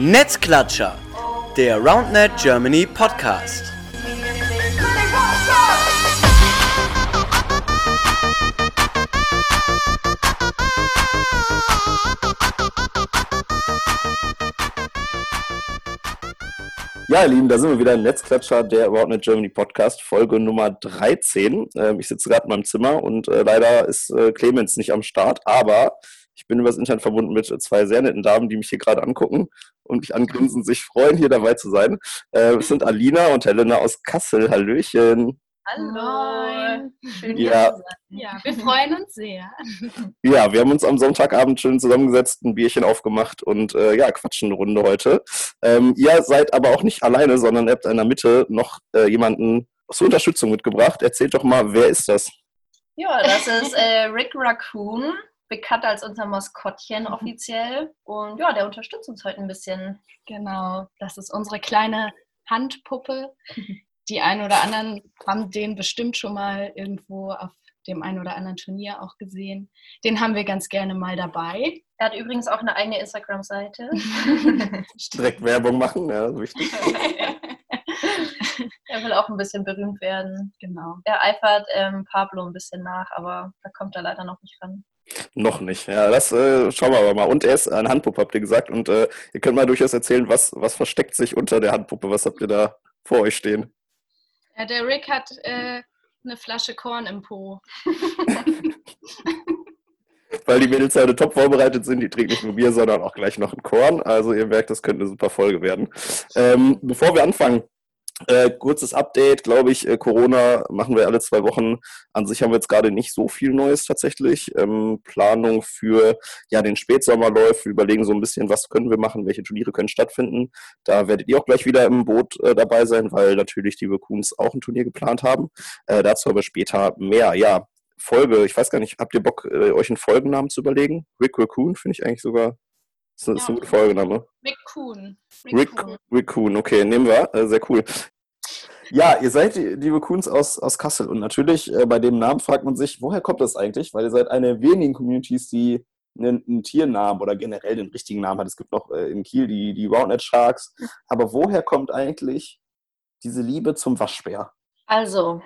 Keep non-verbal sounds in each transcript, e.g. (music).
Netzklatscher, der RoundNet Germany Podcast. Ja, ihr Lieben, da sind wir wieder Netzklatscher, der RoundNet Germany Podcast, Folge Nummer 13. Ähm, ich sitze gerade in meinem Zimmer und äh, leider ist äh, Clemens nicht am Start, aber ich bin übers Internet verbunden mit zwei sehr netten Damen, die mich hier gerade angucken und mich angrinsen, sich freuen, hier dabei zu sein. Äh, es sind Alina und Helena aus Kassel. Hallöchen. Hallo. Schön ja. ja, wir freuen uns sehr. Ja, wir haben uns am Sonntagabend schön zusammengesetzt, ein Bierchen aufgemacht und äh, ja, quatschen eine Runde heute. Ähm, ihr seid aber auch nicht alleine, sondern ihr habt in der Mitte noch äh, jemanden zur Unterstützung mitgebracht. Erzählt doch mal, wer ist das? Ja, das ist äh, Rick Raccoon, bekannt als unser Maskottchen offiziell. Und ja, der unterstützt uns heute ein bisschen. Genau, das ist unsere kleine Handpuppe, die einen oder anderen haben den bestimmt schon mal irgendwo auf dem einen oder anderen Turnier auch gesehen. Den haben wir ganz gerne mal dabei. Er hat übrigens auch eine eigene Instagram-Seite. (laughs) Direkt Werbung machen, ja, wichtig. (laughs) er will auch ein bisschen berühmt werden. Genau. Er eifert ähm, Pablo ein bisschen nach, aber da kommt er leider noch nicht ran. Noch nicht, ja, das äh, schauen wir aber mal. Und er ist eine Handpuppe, habt ihr gesagt. Und äh, ihr könnt mal durchaus erzählen, was, was versteckt sich unter der Handpuppe? Was habt ihr da vor euch stehen? Ja, der Rick hat äh, eine Flasche Korn im Po. (laughs) (laughs) Weil die Mädels heute top vorbereitet sind. Die trinken nicht nur Bier, sondern auch gleich noch ein Korn. Also ihr merkt, das könnte eine super Folge werden. Ähm, bevor wir anfangen, äh, kurzes Update, glaube ich, äh, Corona machen wir alle zwei Wochen. An sich haben wir jetzt gerade nicht so viel Neues tatsächlich. Ähm, Planung für ja, den Spätsommer läuft. Wir überlegen so ein bisschen, was können wir machen, welche Turniere können stattfinden. Da werdet ihr auch gleich wieder im Boot äh, dabei sein, weil natürlich die Raccoons auch ein Turnier geplant haben. Äh, dazu aber später mehr. Ja, Folge, ich weiß gar nicht, habt ihr Bock, äh, euch einen Folgennamen zu überlegen? Rick Raccoon finde ich eigentlich sogar das ist, ja. guter Folgename. Rick Kuhn. Rick, Rick Kuhn, okay, nehmen wir. Äh, sehr cool. Ja, ihr seid die, die Raccoons aus, aus Kassel und natürlich äh, bei dem Namen fragt man sich, woher kommt das eigentlich? Weil ihr seid eine der wenigen Communities, die einen, einen, Tiernamen oder generell den richtigen Namen hat. Es gibt noch äh, in Kiel die, die Roundnet Sharks. Aber woher kommt eigentlich diese Liebe zum Waschbär? Also,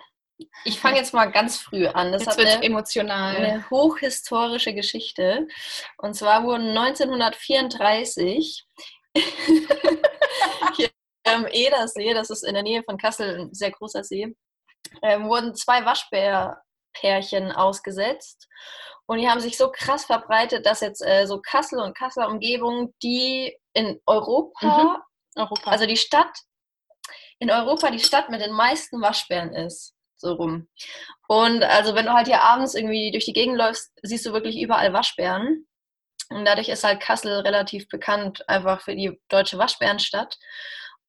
ich fange jetzt mal ganz früh an. Das jetzt wird eine, emotional. Eine hochhistorische Geschichte. Und zwar wurden 1934 (laughs) hier am Edersee, das ist in der Nähe von Kassel ein sehr großer See, ähm, wurden zwei Waschbärpärchen ausgesetzt. Und die haben sich so krass verbreitet, dass jetzt äh, so Kassel und Kasseler Umgebung, die in Europa, mhm. Europa, also die Stadt, in Europa die Stadt mit den meisten Waschbären ist so rum. Und also wenn du halt hier abends irgendwie durch die Gegend läufst, siehst du wirklich überall Waschbären. Und dadurch ist halt Kassel relativ bekannt, einfach für die deutsche Waschbärenstadt.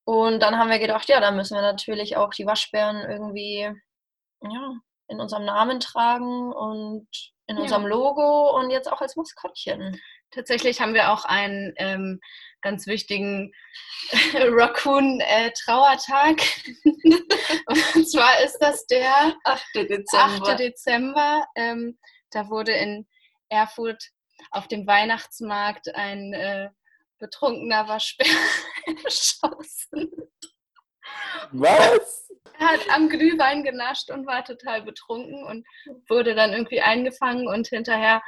Und dann haben wir gedacht, ja, da müssen wir natürlich auch die Waschbären irgendwie ja, in unserem Namen tragen und in unserem ja. Logo und jetzt auch als Maskottchen. Tatsächlich haben wir auch einen ähm, ganz wichtigen Raccoon-Trauertag. (laughs) und zwar ist das der 8. Dezember. 8. Dezember. Ähm, da wurde in Erfurt auf dem Weihnachtsmarkt ein äh, betrunkener Waschbär (laughs) erschossen. Was? Er hat am Glühwein genascht und war total betrunken und wurde dann irgendwie eingefangen und hinterher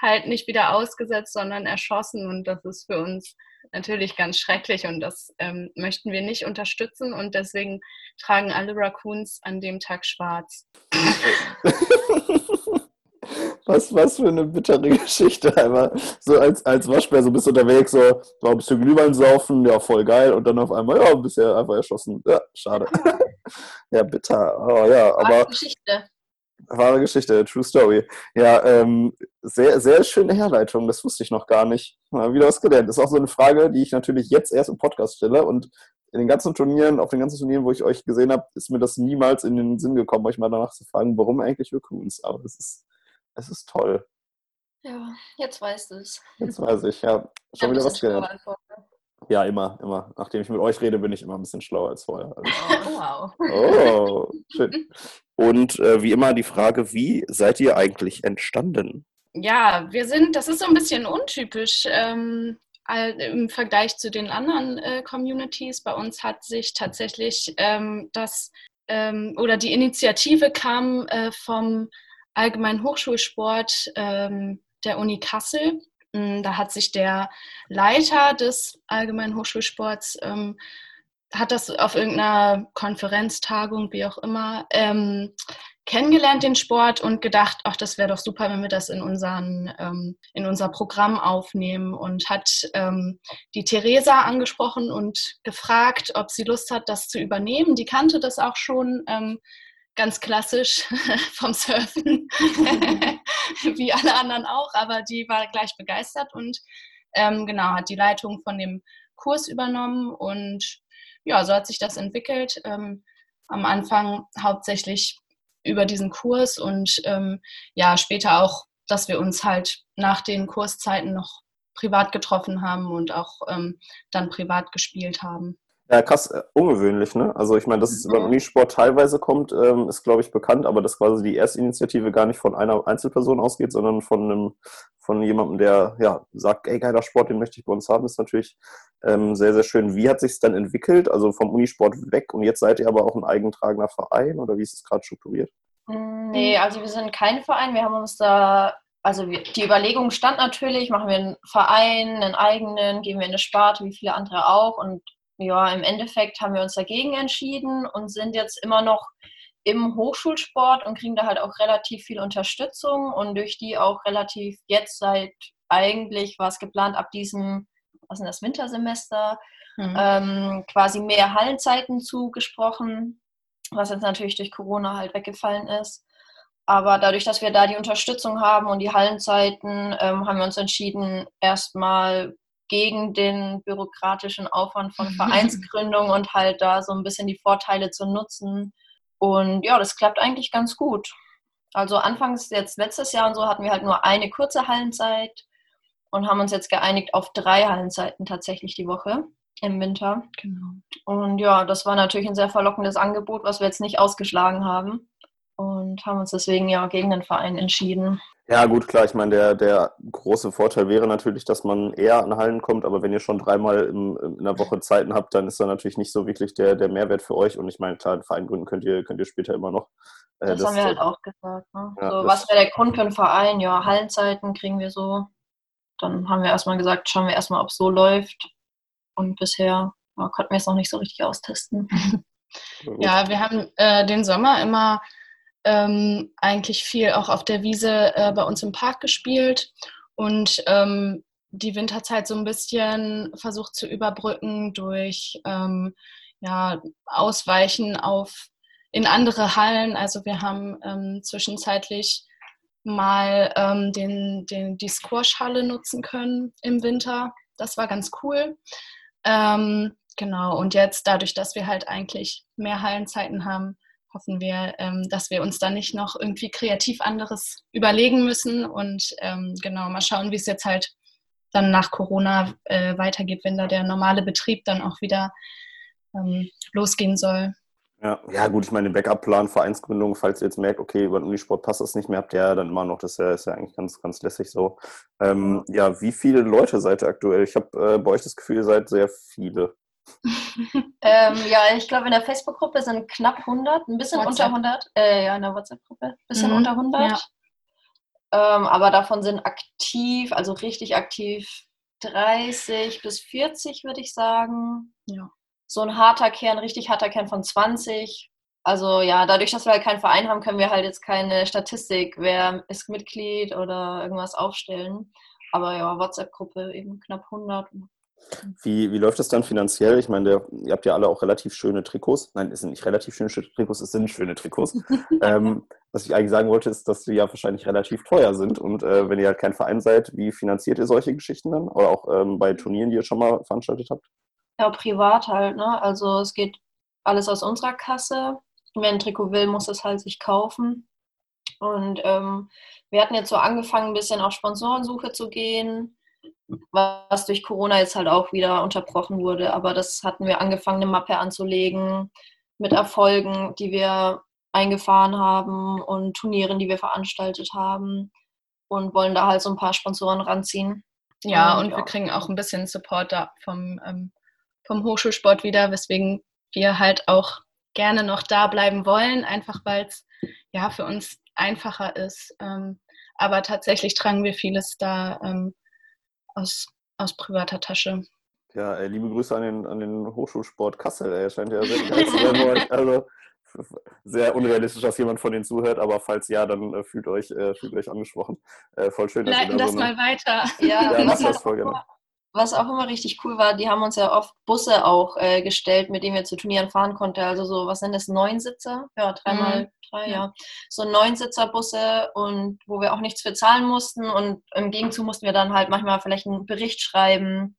halt nicht wieder ausgesetzt, sondern erschossen. Und das ist für uns natürlich ganz schrecklich und das ähm, möchten wir nicht unterstützen. Und deswegen tragen alle Raccoons an dem Tag schwarz. Was, was für eine bittere (laughs) Geschichte. Einmal so als, als Waschbär, so bist du unterwegs, so, so ein bisschen Glühwein saufen, ja, voll geil. Und dann auf einmal, ja, bist ja einfach erschossen. Ja, schade. (laughs) ja, bitter. Oh, ja, aber. Geschichte. Wahre Geschichte, True Story. Ja, ähm, sehr, sehr schöne Herleitung, das wusste ich noch gar nicht. Mal wieder was gelernt. Das ist auch so eine Frage, die ich natürlich jetzt erst im Podcast stelle und in den ganzen Turnieren, auf den ganzen Turnieren, wo ich euch gesehen habe, ist mir das niemals in den Sinn gekommen, euch mal danach zu fragen, warum eigentlich Raccoons. Aber es ist, es ist toll. Ja, jetzt weißt du es. Jetzt weiß ich, ja. Schon ja, wieder was gelernt. Ja, immer, immer. Nachdem ich mit euch rede, bin ich immer ein bisschen schlauer als vorher. Also. Oh, wow. Oh, schön. (laughs) Und äh, wie immer die Frage, wie seid ihr eigentlich entstanden? Ja, wir sind, das ist so ein bisschen untypisch, ähm, im Vergleich zu den anderen äh, Communities. Bei uns hat sich tatsächlich ähm, das ähm, oder die Initiative kam äh, vom Allgemeinen Hochschulsport ähm, der Uni Kassel. Mm, da hat sich der Leiter des Allgemeinen Hochschulsports ähm, hat das auf irgendeiner Konferenztagung, wie auch immer, ähm, kennengelernt, den Sport, und gedacht, ach, das wäre doch super, wenn wir das in, unseren, ähm, in unser Programm aufnehmen. Und hat ähm, die Theresa angesprochen und gefragt, ob sie Lust hat, das zu übernehmen. Die kannte das auch schon ähm, ganz klassisch (laughs) vom Surfen, (laughs) wie alle anderen auch, aber die war gleich begeistert und ähm, genau, hat die Leitung von dem Kurs übernommen und ja, so hat sich das entwickelt. Ähm, am Anfang hauptsächlich über diesen Kurs und ähm, ja, später auch, dass wir uns halt nach den Kurszeiten noch privat getroffen haben und auch ähm, dann privat gespielt haben. Ja, krass, äh, ungewöhnlich, ne? Also ich meine, dass es über Unisport teilweise kommt, ähm, ist, glaube ich, bekannt, aber dass quasi die Erstinitiative gar nicht von einer Einzelperson ausgeht, sondern von einem, von jemandem, der ja sagt, ey, geiler Sport, den möchte ich bei uns haben, ist natürlich ähm, sehr, sehr schön. Wie hat sich dann entwickelt? Also vom Unisport weg und jetzt seid ihr aber auch ein eigentragender Verein oder wie ist es gerade strukturiert? Mm, nee, also wir sind kein Verein. Wir haben uns da, also wir, die Überlegung stand natürlich, machen wir einen Verein, einen eigenen, geben wir eine Sparte, wie viele andere auch und ja, im Endeffekt haben wir uns dagegen entschieden und sind jetzt immer noch im Hochschulsport und kriegen da halt auch relativ viel Unterstützung und durch die auch relativ jetzt seit eigentlich war es geplant ab diesem, was ist das, Wintersemester, mhm. ähm, quasi mehr Hallenzeiten zugesprochen, was jetzt natürlich durch Corona halt weggefallen ist. Aber dadurch, dass wir da die Unterstützung haben und die Hallenzeiten, ähm, haben wir uns entschieden, erstmal gegen den bürokratischen Aufwand von (laughs) Vereinsgründung und halt da so ein bisschen die Vorteile zu nutzen. Und ja, das klappt eigentlich ganz gut. Also anfangs jetzt letztes Jahr und so hatten wir halt nur eine kurze Hallenzeit und haben uns jetzt geeinigt auf drei Hallenzeiten tatsächlich die Woche im Winter. Genau. Und ja, das war natürlich ein sehr verlockendes Angebot, was wir jetzt nicht ausgeschlagen haben und haben uns deswegen ja gegen den Verein entschieden. Ja, gut, klar. Ich meine, der, der große Vorteil wäre natürlich, dass man eher an Hallen kommt, aber wenn ihr schon dreimal im, in der Woche Zeiten habt, dann ist da natürlich nicht so wirklich der, der Mehrwert für euch. Und ich meine, klar, einen Verein gründen könnt ihr, könnt ihr später immer noch. Äh, das, das, haben wir halt auch gesagt. Ne? Ja, so, was wäre der Grund für einen Verein? Ja, Hallenzeiten kriegen wir so. Dann haben wir erstmal gesagt, schauen wir erstmal, ob es so läuft. Und bisher ja, konnten wir es noch nicht so richtig austesten. (laughs) ja, wir haben äh, den Sommer immer ähm, eigentlich viel auch auf der Wiese äh, bei uns im Park gespielt und ähm, die Winterzeit so ein bisschen versucht zu überbrücken durch ähm, ja, Ausweichen auf in andere Hallen. Also wir haben ähm, zwischenzeitlich mal ähm, den, den, die Squash-Halle nutzen können im Winter. Das war ganz cool. Ähm, genau, und jetzt dadurch, dass wir halt eigentlich mehr Hallenzeiten haben, hoffen wir, ähm, dass wir uns da nicht noch irgendwie kreativ anderes überlegen müssen und ähm, genau mal schauen, wie es jetzt halt dann nach Corona äh, weitergeht, wenn da der normale Betrieb dann auch wieder ähm, losgehen soll. Ja, ja, gut, ich meine, Backup-Plan, Vereinsgründung, falls ihr jetzt merkt, okay, über den Unisport passt das nicht mehr, habt ihr ja dann immer noch, das ist ja, ist ja eigentlich ganz, ganz lässig so. Ähm, ja, wie viele Leute seid ihr aktuell? Ich habe äh, bei euch das Gefühl, ihr seid sehr viele ähm, ja, ich glaube, in der Facebook-Gruppe sind knapp 100, ein bisschen WhatsApp. unter 100. Äh, ja, in der WhatsApp-Gruppe, ein bisschen mhm. unter 100. Ja. Ähm, aber davon sind aktiv, also richtig aktiv, 30 bis 40, würde ich sagen. Ja. So ein harter Kern, richtig harter Kern von 20. Also ja, dadurch, dass wir halt keinen Verein haben, können wir halt jetzt keine Statistik, wer ist Mitglied oder irgendwas aufstellen. Aber ja, WhatsApp-Gruppe eben knapp 100. Wie, wie läuft das dann finanziell? Ich meine, der, ihr habt ja alle auch relativ schöne Trikots. Nein, es sind nicht relativ schöne Trikots, es sind schöne Trikots. (laughs) ähm, was ich eigentlich sagen wollte, ist, dass die ja wahrscheinlich relativ teuer sind. Und äh, wenn ihr halt kein Verein seid, wie finanziert ihr solche Geschichten dann? Oder auch ähm, bei Turnieren, die ihr schon mal veranstaltet habt? Ja, privat halt. Ne? Also es geht alles aus unserer Kasse. Wer ein Trikot will, muss es halt sich kaufen. Und ähm, wir hatten jetzt so angefangen, ein bisschen auf Sponsorensuche zu gehen was durch Corona jetzt halt auch wieder unterbrochen wurde. Aber das hatten wir angefangen, eine Mappe anzulegen mit Erfolgen, die wir eingefahren haben und Turnieren, die wir veranstaltet haben und wollen da halt so ein paar Sponsoren ranziehen. Ja, Und und wir ja. kriegen auch ein bisschen Support da vom, ähm, vom Hochschulsport wieder, weswegen wir halt auch gerne noch da bleiben wollen, einfach weil es ja für uns einfacher ist. Ähm, aber tatsächlich tragen wir vieles da ähm, aus, aus privater Tasche. Ja, ey, liebe Grüße an den, an den Hochschulsport Kassel. Ey. Scheint ja sehr geil zu euch. (laughs) Also sehr unrealistisch, dass jemand von denen zuhört, aber falls ja, dann äh, fühlt euch, äh, fühlt euch angesprochen. Äh, voll schön, dass Leiten ihr da das so eine, mal weiter. Ja, Ja, mach das voll gerne. Was auch immer richtig cool war, die haben uns ja oft Busse auch äh, gestellt, mit denen wir zu Turnieren fahren konnten. Also so, was sind das, Neunsitzer? Ja, dreimal Mhm. drei, Ja. ja. So Neunsitzer-Busse und wo wir auch nichts für zahlen mussten und im Gegenzug mussten wir dann halt manchmal vielleicht einen Bericht schreiben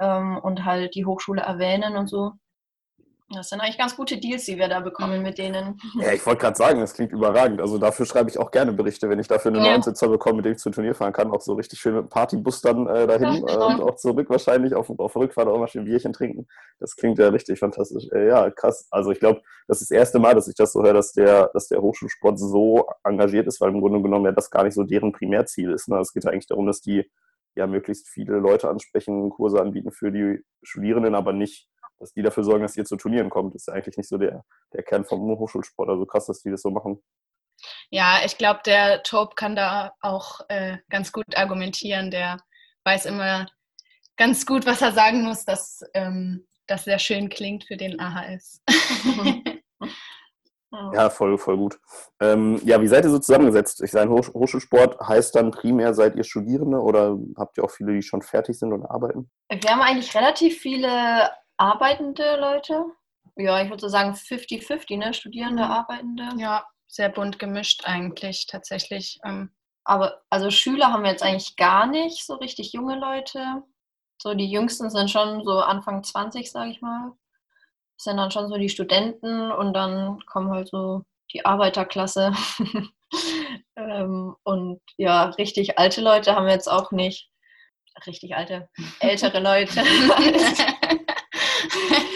ähm, und halt die Hochschule erwähnen und so. Das sind eigentlich ganz gute Deals, die wir da bekommen mit denen. Ja, ich wollte gerade sagen, das klingt überragend. Also dafür schreibe ich auch gerne Berichte, wenn ich dafür einen Ja. neuen Sitzer bekomme, mit dem ich zum Turnier fahren kann. Auch so richtig schön mit dem Partybus dann äh, dahin Ja, äh, und auch zurück wahrscheinlich. Auf, auf der Rückfahrt auch mal schön Bierchen trinken. Das klingt ja richtig fantastisch. Äh, ja, krass. Also ich glaube, das ist das erste Mal, dass ich das so höre, dass der, dass der Hochschulsport so engagiert ist, weil im Grunde genommen ja das gar nicht so deren Primärziel ist. Ne? Es geht ja eigentlich darum, dass die ja möglichst viele Leute ansprechen, Kurse anbieten für die Studierenden, aber nicht dass die dafür sorgen, dass ihr zu Turnieren kommt, ist ja eigentlich nicht so der, der Kern vom Hochschulsport. Also krass, dass die das so machen. Ja, ich glaube, der Tob kann da auch äh, ganz gut argumentieren. Der weiß immer ganz gut, was er sagen muss, dass ähm, das sehr schön klingt für den AHS. (laughs) Ja, voll, voll gut. Ähm, ja, wie seid ihr so zusammengesetzt? Ich sage, Hoch Hochschulsport heißt dann primär, seid ihr Studierende oder habt ihr auch viele, die schon fertig sind und arbeiten? Wir haben eigentlich relativ viele arbeitende Leute. Ja, ich würde so sagen 50-50, ne? Studierende. Arbeitende. ja, sehr bunt gemischt eigentlich tatsächlich. Ähm, Aber also Schüler haben wir jetzt eigentlich gar nicht, so richtig junge Leute. So die jüngsten sind schon so Anfang 20, sage ich mal. Das sind dann schon so die Studenten und dann kommen halt so die Arbeiterklasse. (laughs) ähm, und ja, richtig alte Leute haben wir jetzt auch nicht. Richtig alte, ältere Leute. (laughs) (laughs)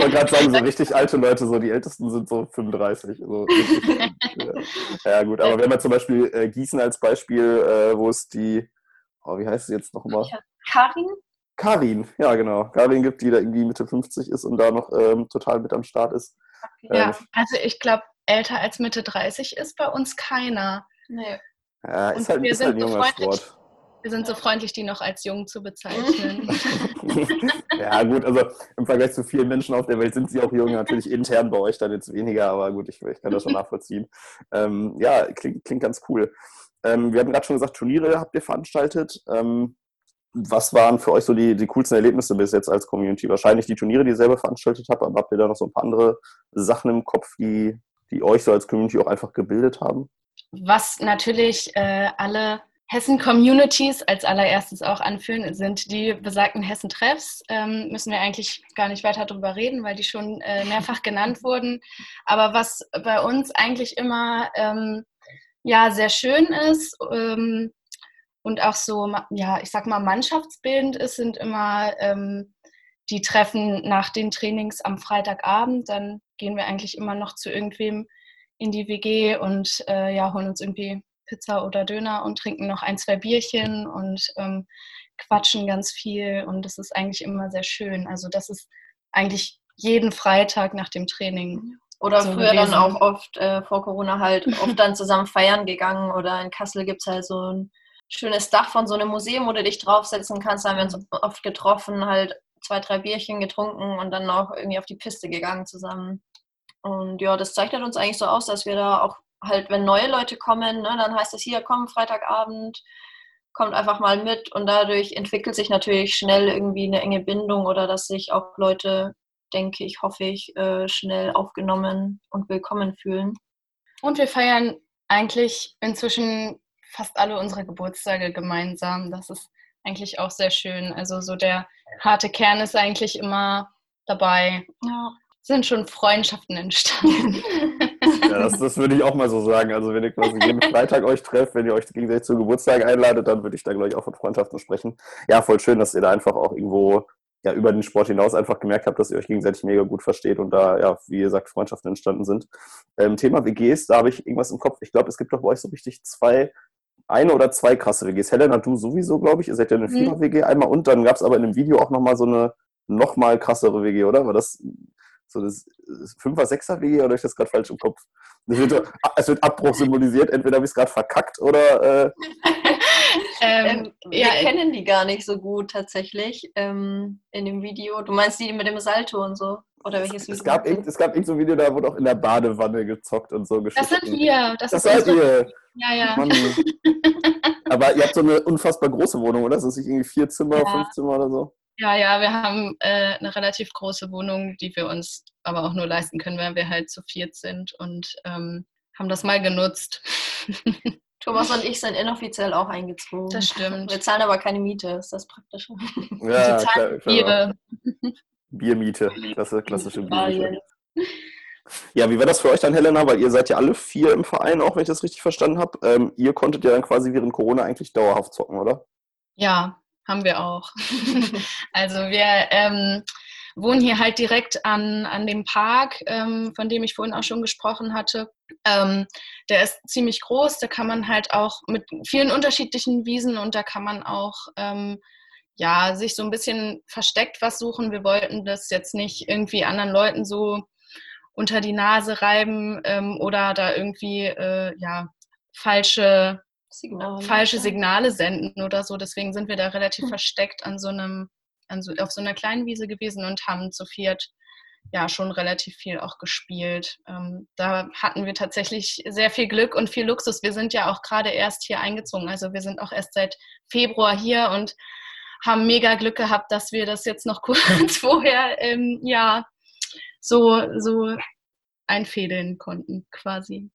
Ich wollte gerade sagen, so richtig alte Leute, so die ältesten sind so 35. So (laughs) ja. ja, gut, aber wenn man zum Beispiel äh, Gießen als Beispiel, äh, wo es die, oh, wie heißt sie jetzt nochmal? Karin? Karin, ja genau. Karin gibt, die da irgendwie Mitte 50 ist und da noch ähm, total mit am Start ist. ja, Ähm, also ich glaube, älter als Mitte 30 ist bei uns keiner. Nee. ja, Und ist halt, wir ist halt ein sind so junger freundlich. Sport. Wir sind so freundlich, die noch als jung zu bezeichnen. (laughs) ja, gut, also im Vergleich zu vielen Menschen auf der Welt sind sie auch jung, natürlich intern bei euch dann jetzt weniger, aber gut, ich, ich kann das schon (laughs) nachvollziehen. Ähm, ja, klingt, klingt ganz cool. Ähm, wir hatten gerade schon gesagt, Turniere habt ihr veranstaltet. Ähm, was waren für euch so die, die coolsten Erlebnisse bis jetzt als Community? Wahrscheinlich die Turniere, die ihr selber veranstaltet habt, aber habt ihr da noch so ein paar andere Sachen im Kopf, die, die euch so als Community auch einfach gebildet haben? Was natürlich äh, alle Hessen-Communities als allererstes auch anführen, sind die besagten Hessen-Treffs. Ähm, müssen wir eigentlich gar nicht weiter darüber reden, weil die schon äh, mehrfach genannt wurden. Aber was bei uns eigentlich immer ähm, ja, sehr schön ist ähm, und auch so, ja, ich sag mal, mannschaftsbildend ist, sind immer ähm, die Treffen nach den Trainings am Freitagabend. Dann gehen wir eigentlich immer noch zu irgendwem in die WG und äh, ja, holen uns irgendwie Pizza oder Döner und trinken noch ein, zwei Bierchen und ähm, quatschen ganz viel. Und das ist eigentlich immer sehr schön. Also das ist eigentlich jeden Freitag nach dem Training. Oder so früher gewesen. dann auch oft äh, vor Corona halt (laughs) oft dann zusammen feiern gegangen oder in Kassel gibt es halt so ein schönes Dach von so einem Museum, wo du dich draufsetzen kannst. Da haben wir uns oft getroffen, halt zwei, drei Bierchen getrunken und dann noch irgendwie auf die Piste gegangen zusammen. Und ja, das zeichnet uns eigentlich so aus, dass wir da auch halt, wenn neue Leute kommen, ne, dann heißt es hier, komm, Freitagabend, kommt einfach mal mit und dadurch entwickelt sich natürlich schnell irgendwie eine enge Bindung oder dass sich auch Leute, denke ich, hoffe ich, äh, schnell aufgenommen und willkommen fühlen. Und wir feiern eigentlich inzwischen fast alle unsere Geburtstage gemeinsam. Das ist eigentlich auch sehr schön. Also so der harte Kern ist eigentlich immer dabei. Ja. Sind schon Freundschaften entstanden. (laughs) Ja, das, das würde ich auch mal so sagen. Also wenn ihr quasi jeden Freitag euch trefft, wenn ihr euch gegenseitig zu Geburtstag einladet, dann würde ich da, glaube ich, auch von Freundschaften sprechen. Ja, voll schön, dass ihr da einfach auch irgendwo ja, über den Sport hinaus einfach gemerkt habt, dass ihr euch gegenseitig mega gut versteht und da, ja, wie ihr sagt, Freundschaften entstanden sind. Ähm, Thema WGs, da habe ich irgendwas im Kopf. Ich glaube, es gibt doch bei euch so richtig zwei eine oder zwei krasse WGs. Helena, du sowieso, glaube ich. Ihr seid ja eine Mhm. Vierer-WG einmal und dann gab es aber in dem Video auch nochmal so eine nochmal krassere WG, oder? War das so das Fünfer-, Sechser-WG oder habe ich das gerade falsch im Kopf? Das wird, so- es wird Abbruch symbolisiert. Entweder habe ich es gerade verkackt oder. Äh, (laughs) Ähm, Ähm, wir ja, kennen die gar nicht so gut tatsächlich ähm, in dem Video. Du meinst die mit dem Salto und so? Oder welches es, Video? gab meinst du? irgend, es gab irgend so ein Video, da wurde auch in der Badewanne gezockt und so das sind wir. Das, Das ist seid ihr. Ja, ja. Mann. (laughs) Aber ihr habt so eine unfassbar große Wohnung, oder? Das ist nicht irgendwie vier Zimmer, Ja. fünf Zimmer oder so. Ja, ja, wir haben äh, eine relativ große Wohnung, die wir uns aber auch nur leisten können, weil wir halt zu viert sind und ähm, haben das mal genutzt. (laughs) Thomas und ich sind inoffiziell auch eingezogen. Das stimmt. Wir zahlen aber keine Miete, ist das praktisch. Ja, klar. Biermiete. Klasse, klassische Biermiete. Italien. Ja, wie war das für euch dann, Helena? Weil ihr seid ja alle vier im Verein, auch wenn ich das richtig verstanden habe. Ähm, ihr konntet ja dann quasi während Corona eigentlich dauerhaft zocken, oder? Ja, haben wir auch. (laughs) also wir ähm, wohnen hier halt direkt an, an dem Park, ähm, von dem ich vorhin auch schon gesprochen hatte. Ähm, der ist ziemlich groß, da kann man halt auch mit vielen unterschiedlichen Wiesen und da kann man auch ähm, ja, sich so ein bisschen versteckt was suchen. Wir wollten das jetzt nicht irgendwie anderen Leuten so unter die Nase reiben ähm, oder da irgendwie äh, ja, falsche Signal. falsche Signale senden oder so. Deswegen sind wir da relativ Hm. versteckt an so einem, an so, auf so einer kleinen Wiese gewesen und haben zu viert ja schon relativ viel auch gespielt. Ähm, da hatten wir tatsächlich sehr viel Glück und viel Luxus. Wir sind ja auch gerade erst hier eingezogen. Also wir sind auch erst seit Februar hier und haben mega Glück gehabt, dass wir das jetzt noch (laughs) kurz vorher ähm, ja so, so einfädeln konnten quasi.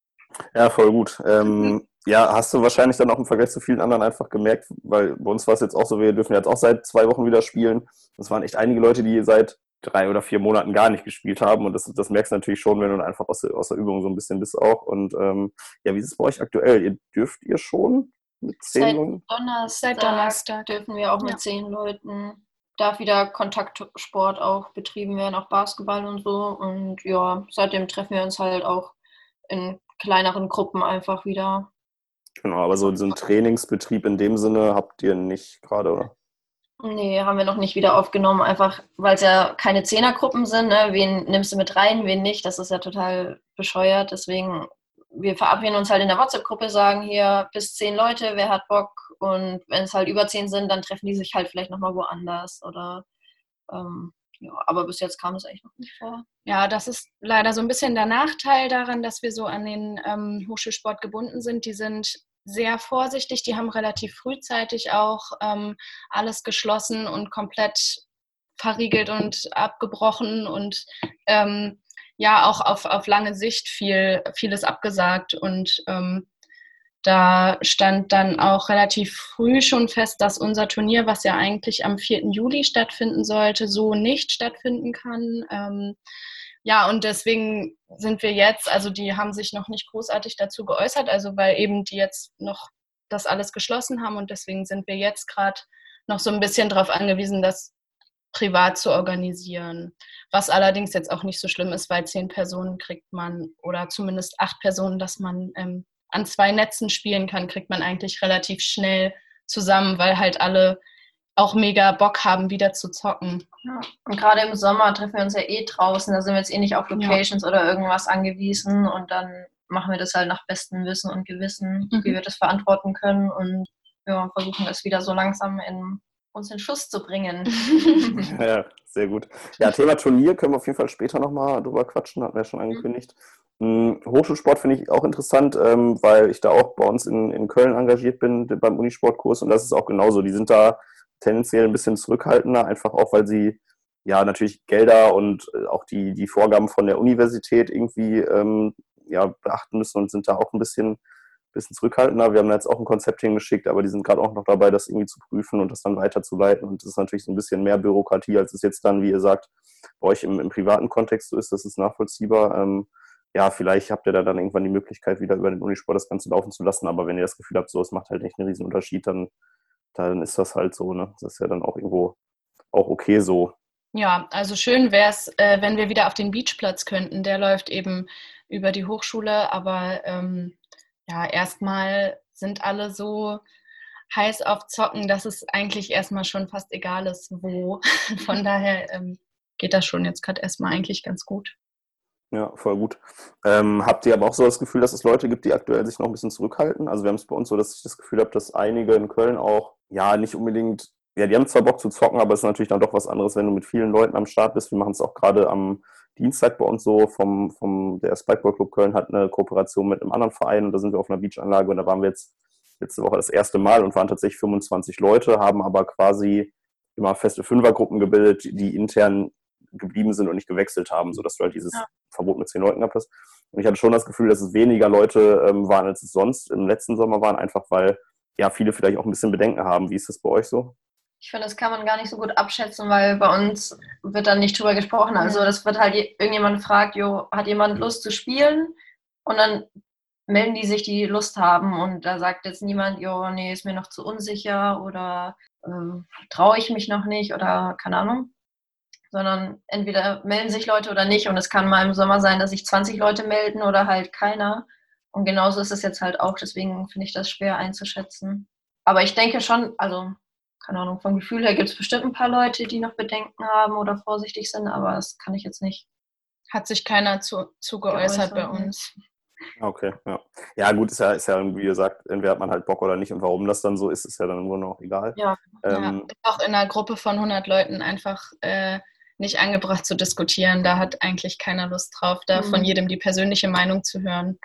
Ja, voll gut. Ähm, ja, hast du wahrscheinlich dann auch im Vergleich zu vielen anderen einfach gemerkt, weil bei uns war es jetzt auch so, wir dürfen jetzt auch seit zwei Wochen wieder spielen. Das waren echt einige Leute, die seit drei oder vier Monaten gar nicht gespielt haben. Und das, das merkst du natürlich schon, wenn du einfach aus der, aus der Übung so ein bisschen bist auch. Und ähm, ja, wie ist es bei euch aktuell? Ihr dürft ihr schon mit zehn Seit Leuten? Donnerstag, Seit Donnerstag. dürfen wir auch mit Ja. zehn Leuten. Darf wieder Kontaktsport auch betrieben werden, auch Basketball und so. Und ja, seitdem treffen wir uns halt auch in kleineren Gruppen einfach wieder. Genau, aber so, so einen Trainingsbetrieb in dem Sinne habt ihr nicht gerade, oder? Nee, haben wir noch nicht wieder aufgenommen, einfach weil es ja keine Zehnergruppen sind. Ne? Wen nimmst du mit rein, wen nicht? Das ist ja total bescheuert. Deswegen, wir verabreden uns halt in der WhatsApp-Gruppe, sagen hier bis zehn Leute, wer hat Bock? Und wenn es halt über zehn sind, dann treffen die sich halt vielleicht nochmal woanders. Oder ähm, ja, aber bis jetzt kam es eigentlich noch nicht vor. Ja, das ist leider so ein bisschen der Nachteil daran, dass wir so an den ähm, Hochschulsport gebunden sind. Die sind sehr vorsichtig, die haben relativ frühzeitig auch ähm, alles geschlossen und komplett verriegelt und abgebrochen und ähm, ja auch auf, auf lange Sicht viel, vieles abgesagt. Und ähm, da stand dann auch relativ früh schon fest, dass unser Turnier, was ja eigentlich am 4. Juli stattfinden sollte, so nicht stattfinden kann. Ähm, ja, und deswegen sind wir jetzt, also die haben sich noch nicht großartig dazu geäußert, also weil eben die jetzt noch das alles geschlossen haben und deswegen sind wir jetzt gerade noch so ein bisschen darauf angewiesen, das privat zu organisieren. Was allerdings jetzt auch nicht so schlimm ist, weil zehn Personen kriegt man oder zumindest acht Personen, dass man ähm, an zwei Netzen spielen kann, kriegt man eigentlich relativ schnell zusammen, weil halt alle auch mega Bock haben, wieder zu zocken. Ja. Und gerade im Sommer treffen wir uns ja eh draußen, da sind wir jetzt eh nicht auf Locations oder irgendwas angewiesen und dann machen wir das halt nach bestem Wissen und Gewissen, Mhm. wie wir das verantworten können und ja, versuchen es wieder so langsam in uns in Schuss zu bringen. (laughs) Ja, sehr gut. Ja, (laughs) Thema Turnier können wir auf jeden Fall später nochmal drüber quatschen, hatten wir ja schon angekündigt. Mhm. Hochschulsport finde ich auch interessant, ähm, weil ich da auch bei uns in, in Köln engagiert bin beim Unisportkurs und das ist auch genauso. Die sind da tendenziell ein bisschen zurückhaltender, einfach auch, weil sie ja natürlich Gelder und äh, auch die, die Vorgaben von der Universität irgendwie ähm, ja, beachten müssen und sind da auch ein bisschen, bisschen zurückhaltender. Wir haben da jetzt auch ein Konzept hingeschickt, aber die sind gerade auch noch dabei, das irgendwie zu prüfen und das dann weiterzuleiten. Und das ist natürlich so ein bisschen mehr Bürokratie, als es jetzt dann, wie ihr sagt, bei euch im, im privaten Kontext so ist. Das ist nachvollziehbar. Ähm, ja, vielleicht habt ihr da dann irgendwann die Möglichkeit, wieder über den Unisport das Ganze laufen zu lassen. Aber wenn ihr das Gefühl habt, so, es macht halt nicht einen riesen Unterschied, dann, dann ist das halt so. Ne? Das ist ja dann auch irgendwo auch okay so. Ja, also schön wäre es, äh, wenn wir wieder auf den Beachplatz könnten. Der läuft eben über die Hochschule, aber ähm, ja, erstmal sind alle so heiß auf Zocken, dass es eigentlich erstmal schon fast egal ist, wo. (laughs) Von (laughs) daher ähm, geht das schon jetzt gerade erstmal eigentlich ganz gut. Ja, voll gut. Ähm, habt ihr aber auch so das Gefühl, dass es Leute gibt, die aktuell sich noch ein bisschen zurückhalten? Also wir haben es bei uns so, dass ich das Gefühl habe, dass einige in Köln auch, ja, nicht unbedingt, ja, die haben zwar Bock zu zocken, aber es ist natürlich dann doch was anderes, wenn du mit vielen Leuten am Start bist. Wir machen es auch gerade am Dienstag bei uns so, vom, vom der Spikeball Club Köln hat eine Kooperation mit einem anderen Verein und da sind wir auf einer Beachanlage und da waren wir jetzt letzte Woche das erste Mal und waren tatsächlich 25 Leute, haben aber quasi immer feste Fünfergruppen gebildet, die intern geblieben sind und nicht gewechselt haben, sodass du halt dieses ja. Verbot mit zehn Leuten gehabt hast. Und ich hatte schon das Gefühl, dass es weniger Leute ähm, waren, als es sonst im letzten Sommer waren, einfach weil ja viele vielleicht auch ein bisschen Bedenken haben. Wie ist das bei euch so? Ich finde, das kann man gar nicht so gut abschätzen, weil bei uns wird dann nicht drüber gesprochen. Also das wird halt irgendjemand fragt, jo, hat jemand Lust zu spielen? Und dann melden die sich, die Lust haben. Und da sagt jetzt niemand, jo, nee, ist mir noch zu unsicher oder äh, traue ich mich noch nicht oder keine Ahnung sondern entweder melden sich Leute oder nicht. Und es kann mal im Sommer sein, dass sich 20 Leute melden oder halt keiner. Und genauso ist es jetzt halt auch. Deswegen finde ich das schwer einzuschätzen. Aber ich denke schon, also keine Ahnung, vom Gefühl her gibt es bestimmt ein paar Leute, die noch Bedenken haben oder vorsichtig sind, aber das kann ich jetzt nicht. Hat sich keiner zu, zu geäußert, geäußert bei uns. Okay, ja. Ja, gut, ist ja, ist ja, wie gesagt, entweder hat man halt Bock oder nicht und warum das dann so ist, ist ja dann im Grunde auch egal. Ja, ähm, ja. auch in einer Gruppe von 100 Leuten einfach äh, nicht angebracht zu diskutieren. Da hat eigentlich keiner Lust drauf, da mhm. von jedem die persönliche Meinung zu hören.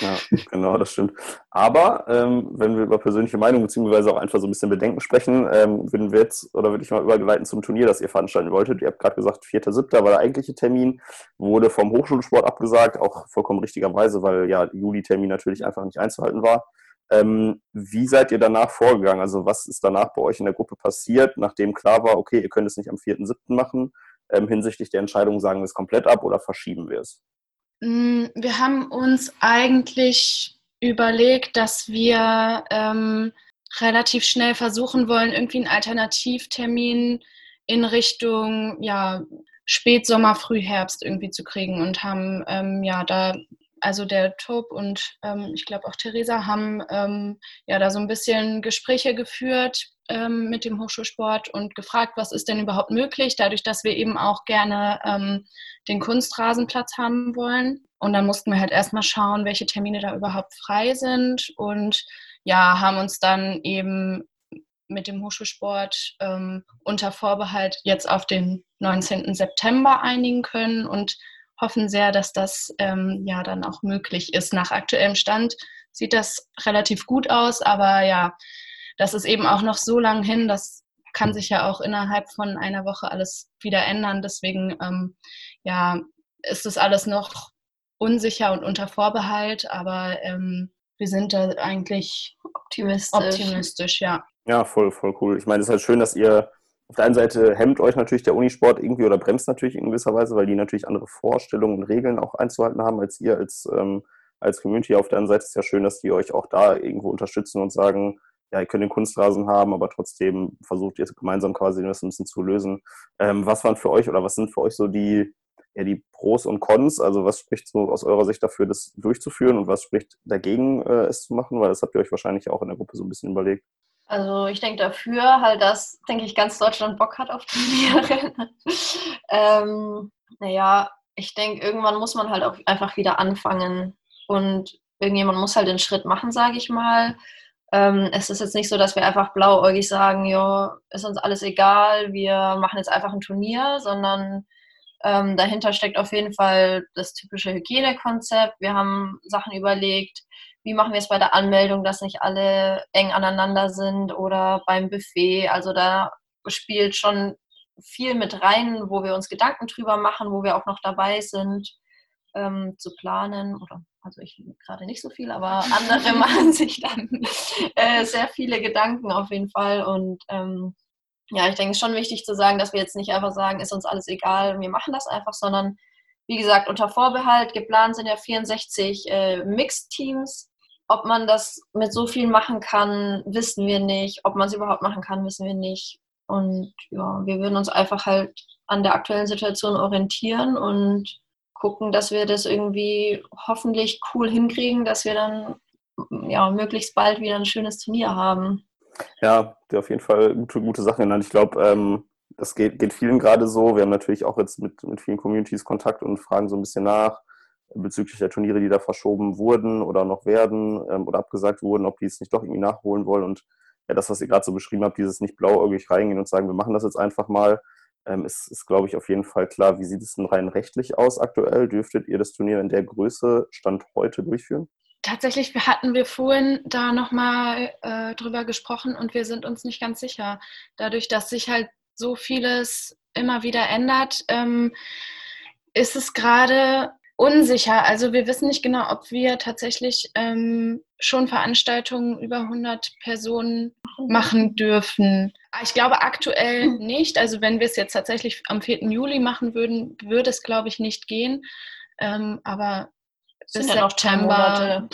Ja, genau, das stimmt. Aber ähm, wenn wir über persönliche Meinung beziehungsweise auch einfach so ein bisschen Bedenken sprechen, ähm, würden wir jetzt oder würde ich mal übergeleiten zum Turnier, das ihr veranstalten wolltet. Ihr habt gerade gesagt, 4.7. war der eigentliche Termin, wurde vom Hochschulsport abgesagt, auch vollkommen richtigerweise, weil ja Juli-Termin natürlich einfach nicht einzuhalten war. Ähm, wie seid ihr danach vorgegangen? Also was ist danach bei euch in der Gruppe passiert, nachdem klar war, okay, ihr könnt es nicht am 4.7. machen, ähm, hinsichtlich der Entscheidung, sagen wir es komplett ab oder verschieben wir es? Mm, wir haben uns eigentlich überlegt, dass wir ähm, relativ schnell versuchen wollen, irgendwie einen Alternativtermin in Richtung ja, Spätsommer, Frühherbst irgendwie zu kriegen und haben ähm, ja da also der Tob und ähm, ich glaube auch Theresa haben ähm, ja da so ein bisschen Gespräche geführt ähm, mit dem Hochschulsport und gefragt, was ist denn überhaupt möglich, dadurch, dass wir eben auch gerne ähm, den Kunstrasenplatz haben wollen. Und dann mussten wir halt erstmal schauen, welche Termine da überhaupt frei sind und ja, haben uns dann eben mit dem Hochschulsport ähm, unter Vorbehalt jetzt auf den 19. September einigen können und hoffen sehr, dass das ähm, ja dann auch möglich ist. Nach aktuellem Stand sieht das relativ gut aus, aber ja, das ist eben auch noch so lang hin, das kann sich ja auch innerhalb von einer Woche alles wieder ändern. Deswegen ähm, ja, ist das alles noch unsicher und unter Vorbehalt, aber ähm, wir sind da eigentlich optimistisch. optimistisch, ja. Ja, voll, voll cool. Ich meine, es ist halt schön, dass ihr auf der einen Seite hemmt euch natürlich der Unisport irgendwie oder bremst natürlich in gewisser Weise, weil die natürlich andere Vorstellungen und Regeln auch einzuhalten haben als ihr als, ähm, als Community. Auf der anderen Seite ist es ja schön, dass die euch auch da irgendwo unterstützen und sagen, ja, ihr könnt den Kunstrasen haben, aber trotzdem versucht ihr gemeinsam quasi das ein bisschen zu lösen. Ähm, was waren für euch oder was sind für euch so die, ja, die Pros und Cons? Also was spricht so aus eurer Sicht dafür, das durchzuführen und was spricht dagegen, äh, es zu machen? Weil das habt ihr euch wahrscheinlich auch in der Gruppe so ein bisschen überlegt. Also ich denke dafür halt, dass, denke ich, ganz Deutschland Bock hat auf Turniere. (laughs) ähm, naja, ich denke, irgendwann muss man halt auch einfach wieder anfangen und irgendjemand muss halt den Schritt machen, sage ich mal. Ähm, es ist jetzt nicht so, dass wir einfach blauäugig sagen, ja, ist uns alles egal, wir machen jetzt einfach ein Turnier, sondern ähm, dahinter steckt auf jeden Fall das typische Hygienekonzept. Wir haben Sachen überlegt, wie machen wir es bei der Anmeldung, dass nicht alle eng aneinander sind oder beim Buffet. Also da spielt schon viel mit rein, wo wir uns Gedanken drüber machen, wo wir auch noch dabei sind ähm, zu planen. Oder also ich gerade nicht so viel, aber andere (laughs) machen sich dann äh, sehr viele Gedanken auf jeden Fall. Und ähm, ja, ich denke, es ist schon wichtig zu sagen, dass wir jetzt nicht einfach sagen, ist uns alles egal, wir machen das einfach, sondern wie gesagt, unter Vorbehalt, geplant sind ja 64 äh, Mixed-Teams ob man das mit so viel machen kann, wissen wir nicht. Ob man es überhaupt machen kann, wissen wir nicht. Und ja, wir würden uns einfach halt an der aktuellen Situation orientieren und gucken, dass wir das irgendwie hoffentlich cool hinkriegen, dass wir dann ja, möglichst bald wieder ein schönes Turnier haben. Ja, die auf jeden Fall gute, gute Sachen genannt. Ich glaube, ähm, das geht, geht vielen gerade so. Wir haben natürlich auch jetzt mit, mit vielen Communities Kontakt und fragen so ein bisschen nach bezüglich der Turniere, die da verschoben wurden oder noch werden ähm, oder abgesagt wurden, ob die es nicht doch irgendwie nachholen wollen. Und ja, das, was ihr gerade so beschrieben habt, dieses nicht blauäugig reingehen und sagen, wir machen das jetzt einfach mal, ähm, ist, ist glaube ich, auf jeden Fall klar. Wie sieht es denn rein rechtlich aus aktuell? Dürftet ihr das Turnier in der Größe Stand heute durchführen? Tatsächlich hatten wir vorhin da nochmal äh, drüber gesprochen und wir sind uns nicht ganz sicher. Dadurch, dass sich halt so vieles immer wieder ändert, ähm, ist es gerade unsicher. Also wir wissen nicht genau, ob wir tatsächlich ähm, schon Veranstaltungen über 100 Personen machen dürfen. Ich glaube aktuell nicht. Also wenn wir es jetzt tatsächlich am 4. Juli machen würden, würde es, glaube ich, nicht gehen. Ähm, aber bis sind ja September.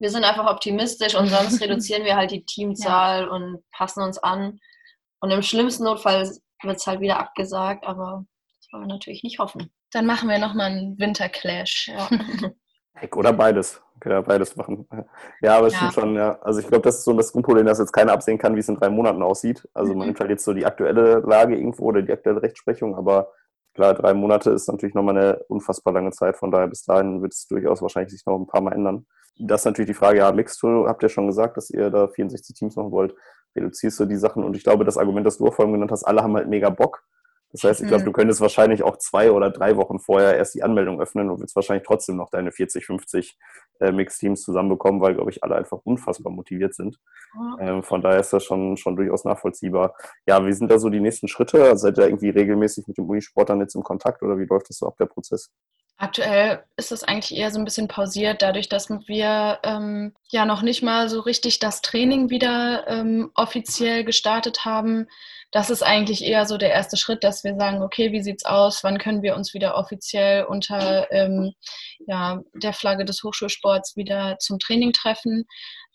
Wir sind einfach optimistisch und sonst (laughs) reduzieren wir halt die Teamzahl ja. und passen uns an. Und im schlimmsten Notfall wird es halt wieder abgesagt, aber das wollen wir natürlich nicht hoffen. Dann machen wir nochmal einen Winterclash. Ja. (laughs) Oder beides. Ja, beides machen. Ja, aber es ja. stimmt schon, ja. Also ich glaube, das ist so das Grundproblem, dass jetzt keiner absehen kann, wie es in drei Monaten aussieht. Also man nimmt halt jetzt so die aktuelle Lage irgendwo oder die aktuelle Rechtsprechung, aber Klar, drei Monate ist natürlich nochmal eine unfassbar lange Zeit, von daher bis dahin wird es durchaus wahrscheinlich sich noch ein paar Mal ändern. Das ist natürlich die Frage, ja, Mixed habt ihr schon gesagt, dass ihr da 64 Teams machen wollt. Reduzierst du die Sachen? Und ich glaube, das Argument, das du vorhin genannt hast, alle haben halt mega Bock. Das heißt, ich glaube, mhm. du könntest wahrscheinlich auch zwei oder drei Wochen vorher erst die Anmeldung öffnen und willst wahrscheinlich trotzdem noch deine 40, 50 äh, Mixed-Teams zusammenbekommen, weil, glaube ich, alle einfach unfassbar motiviert sind. Ähm, von daher ist das schon, schon durchaus nachvollziehbar. Ja, wie sind da so die nächsten Schritte? Seid ihr irgendwie regelmäßig mit dem Unisport dann jetzt im Kontakt oder wie läuft das so ab, der Prozess? Aktuell ist das eigentlich eher so ein bisschen pausiert, dadurch, dass wir ähm, ja noch nicht mal so richtig das Training wieder ähm, offiziell gestartet haben das ist eigentlich eher so der erste Schritt, dass wir sagen, okay, wie sieht's aus? Wann können wir uns wieder offiziell unter ähm, ja, der Flagge des Hochschulsports wieder zum Training treffen?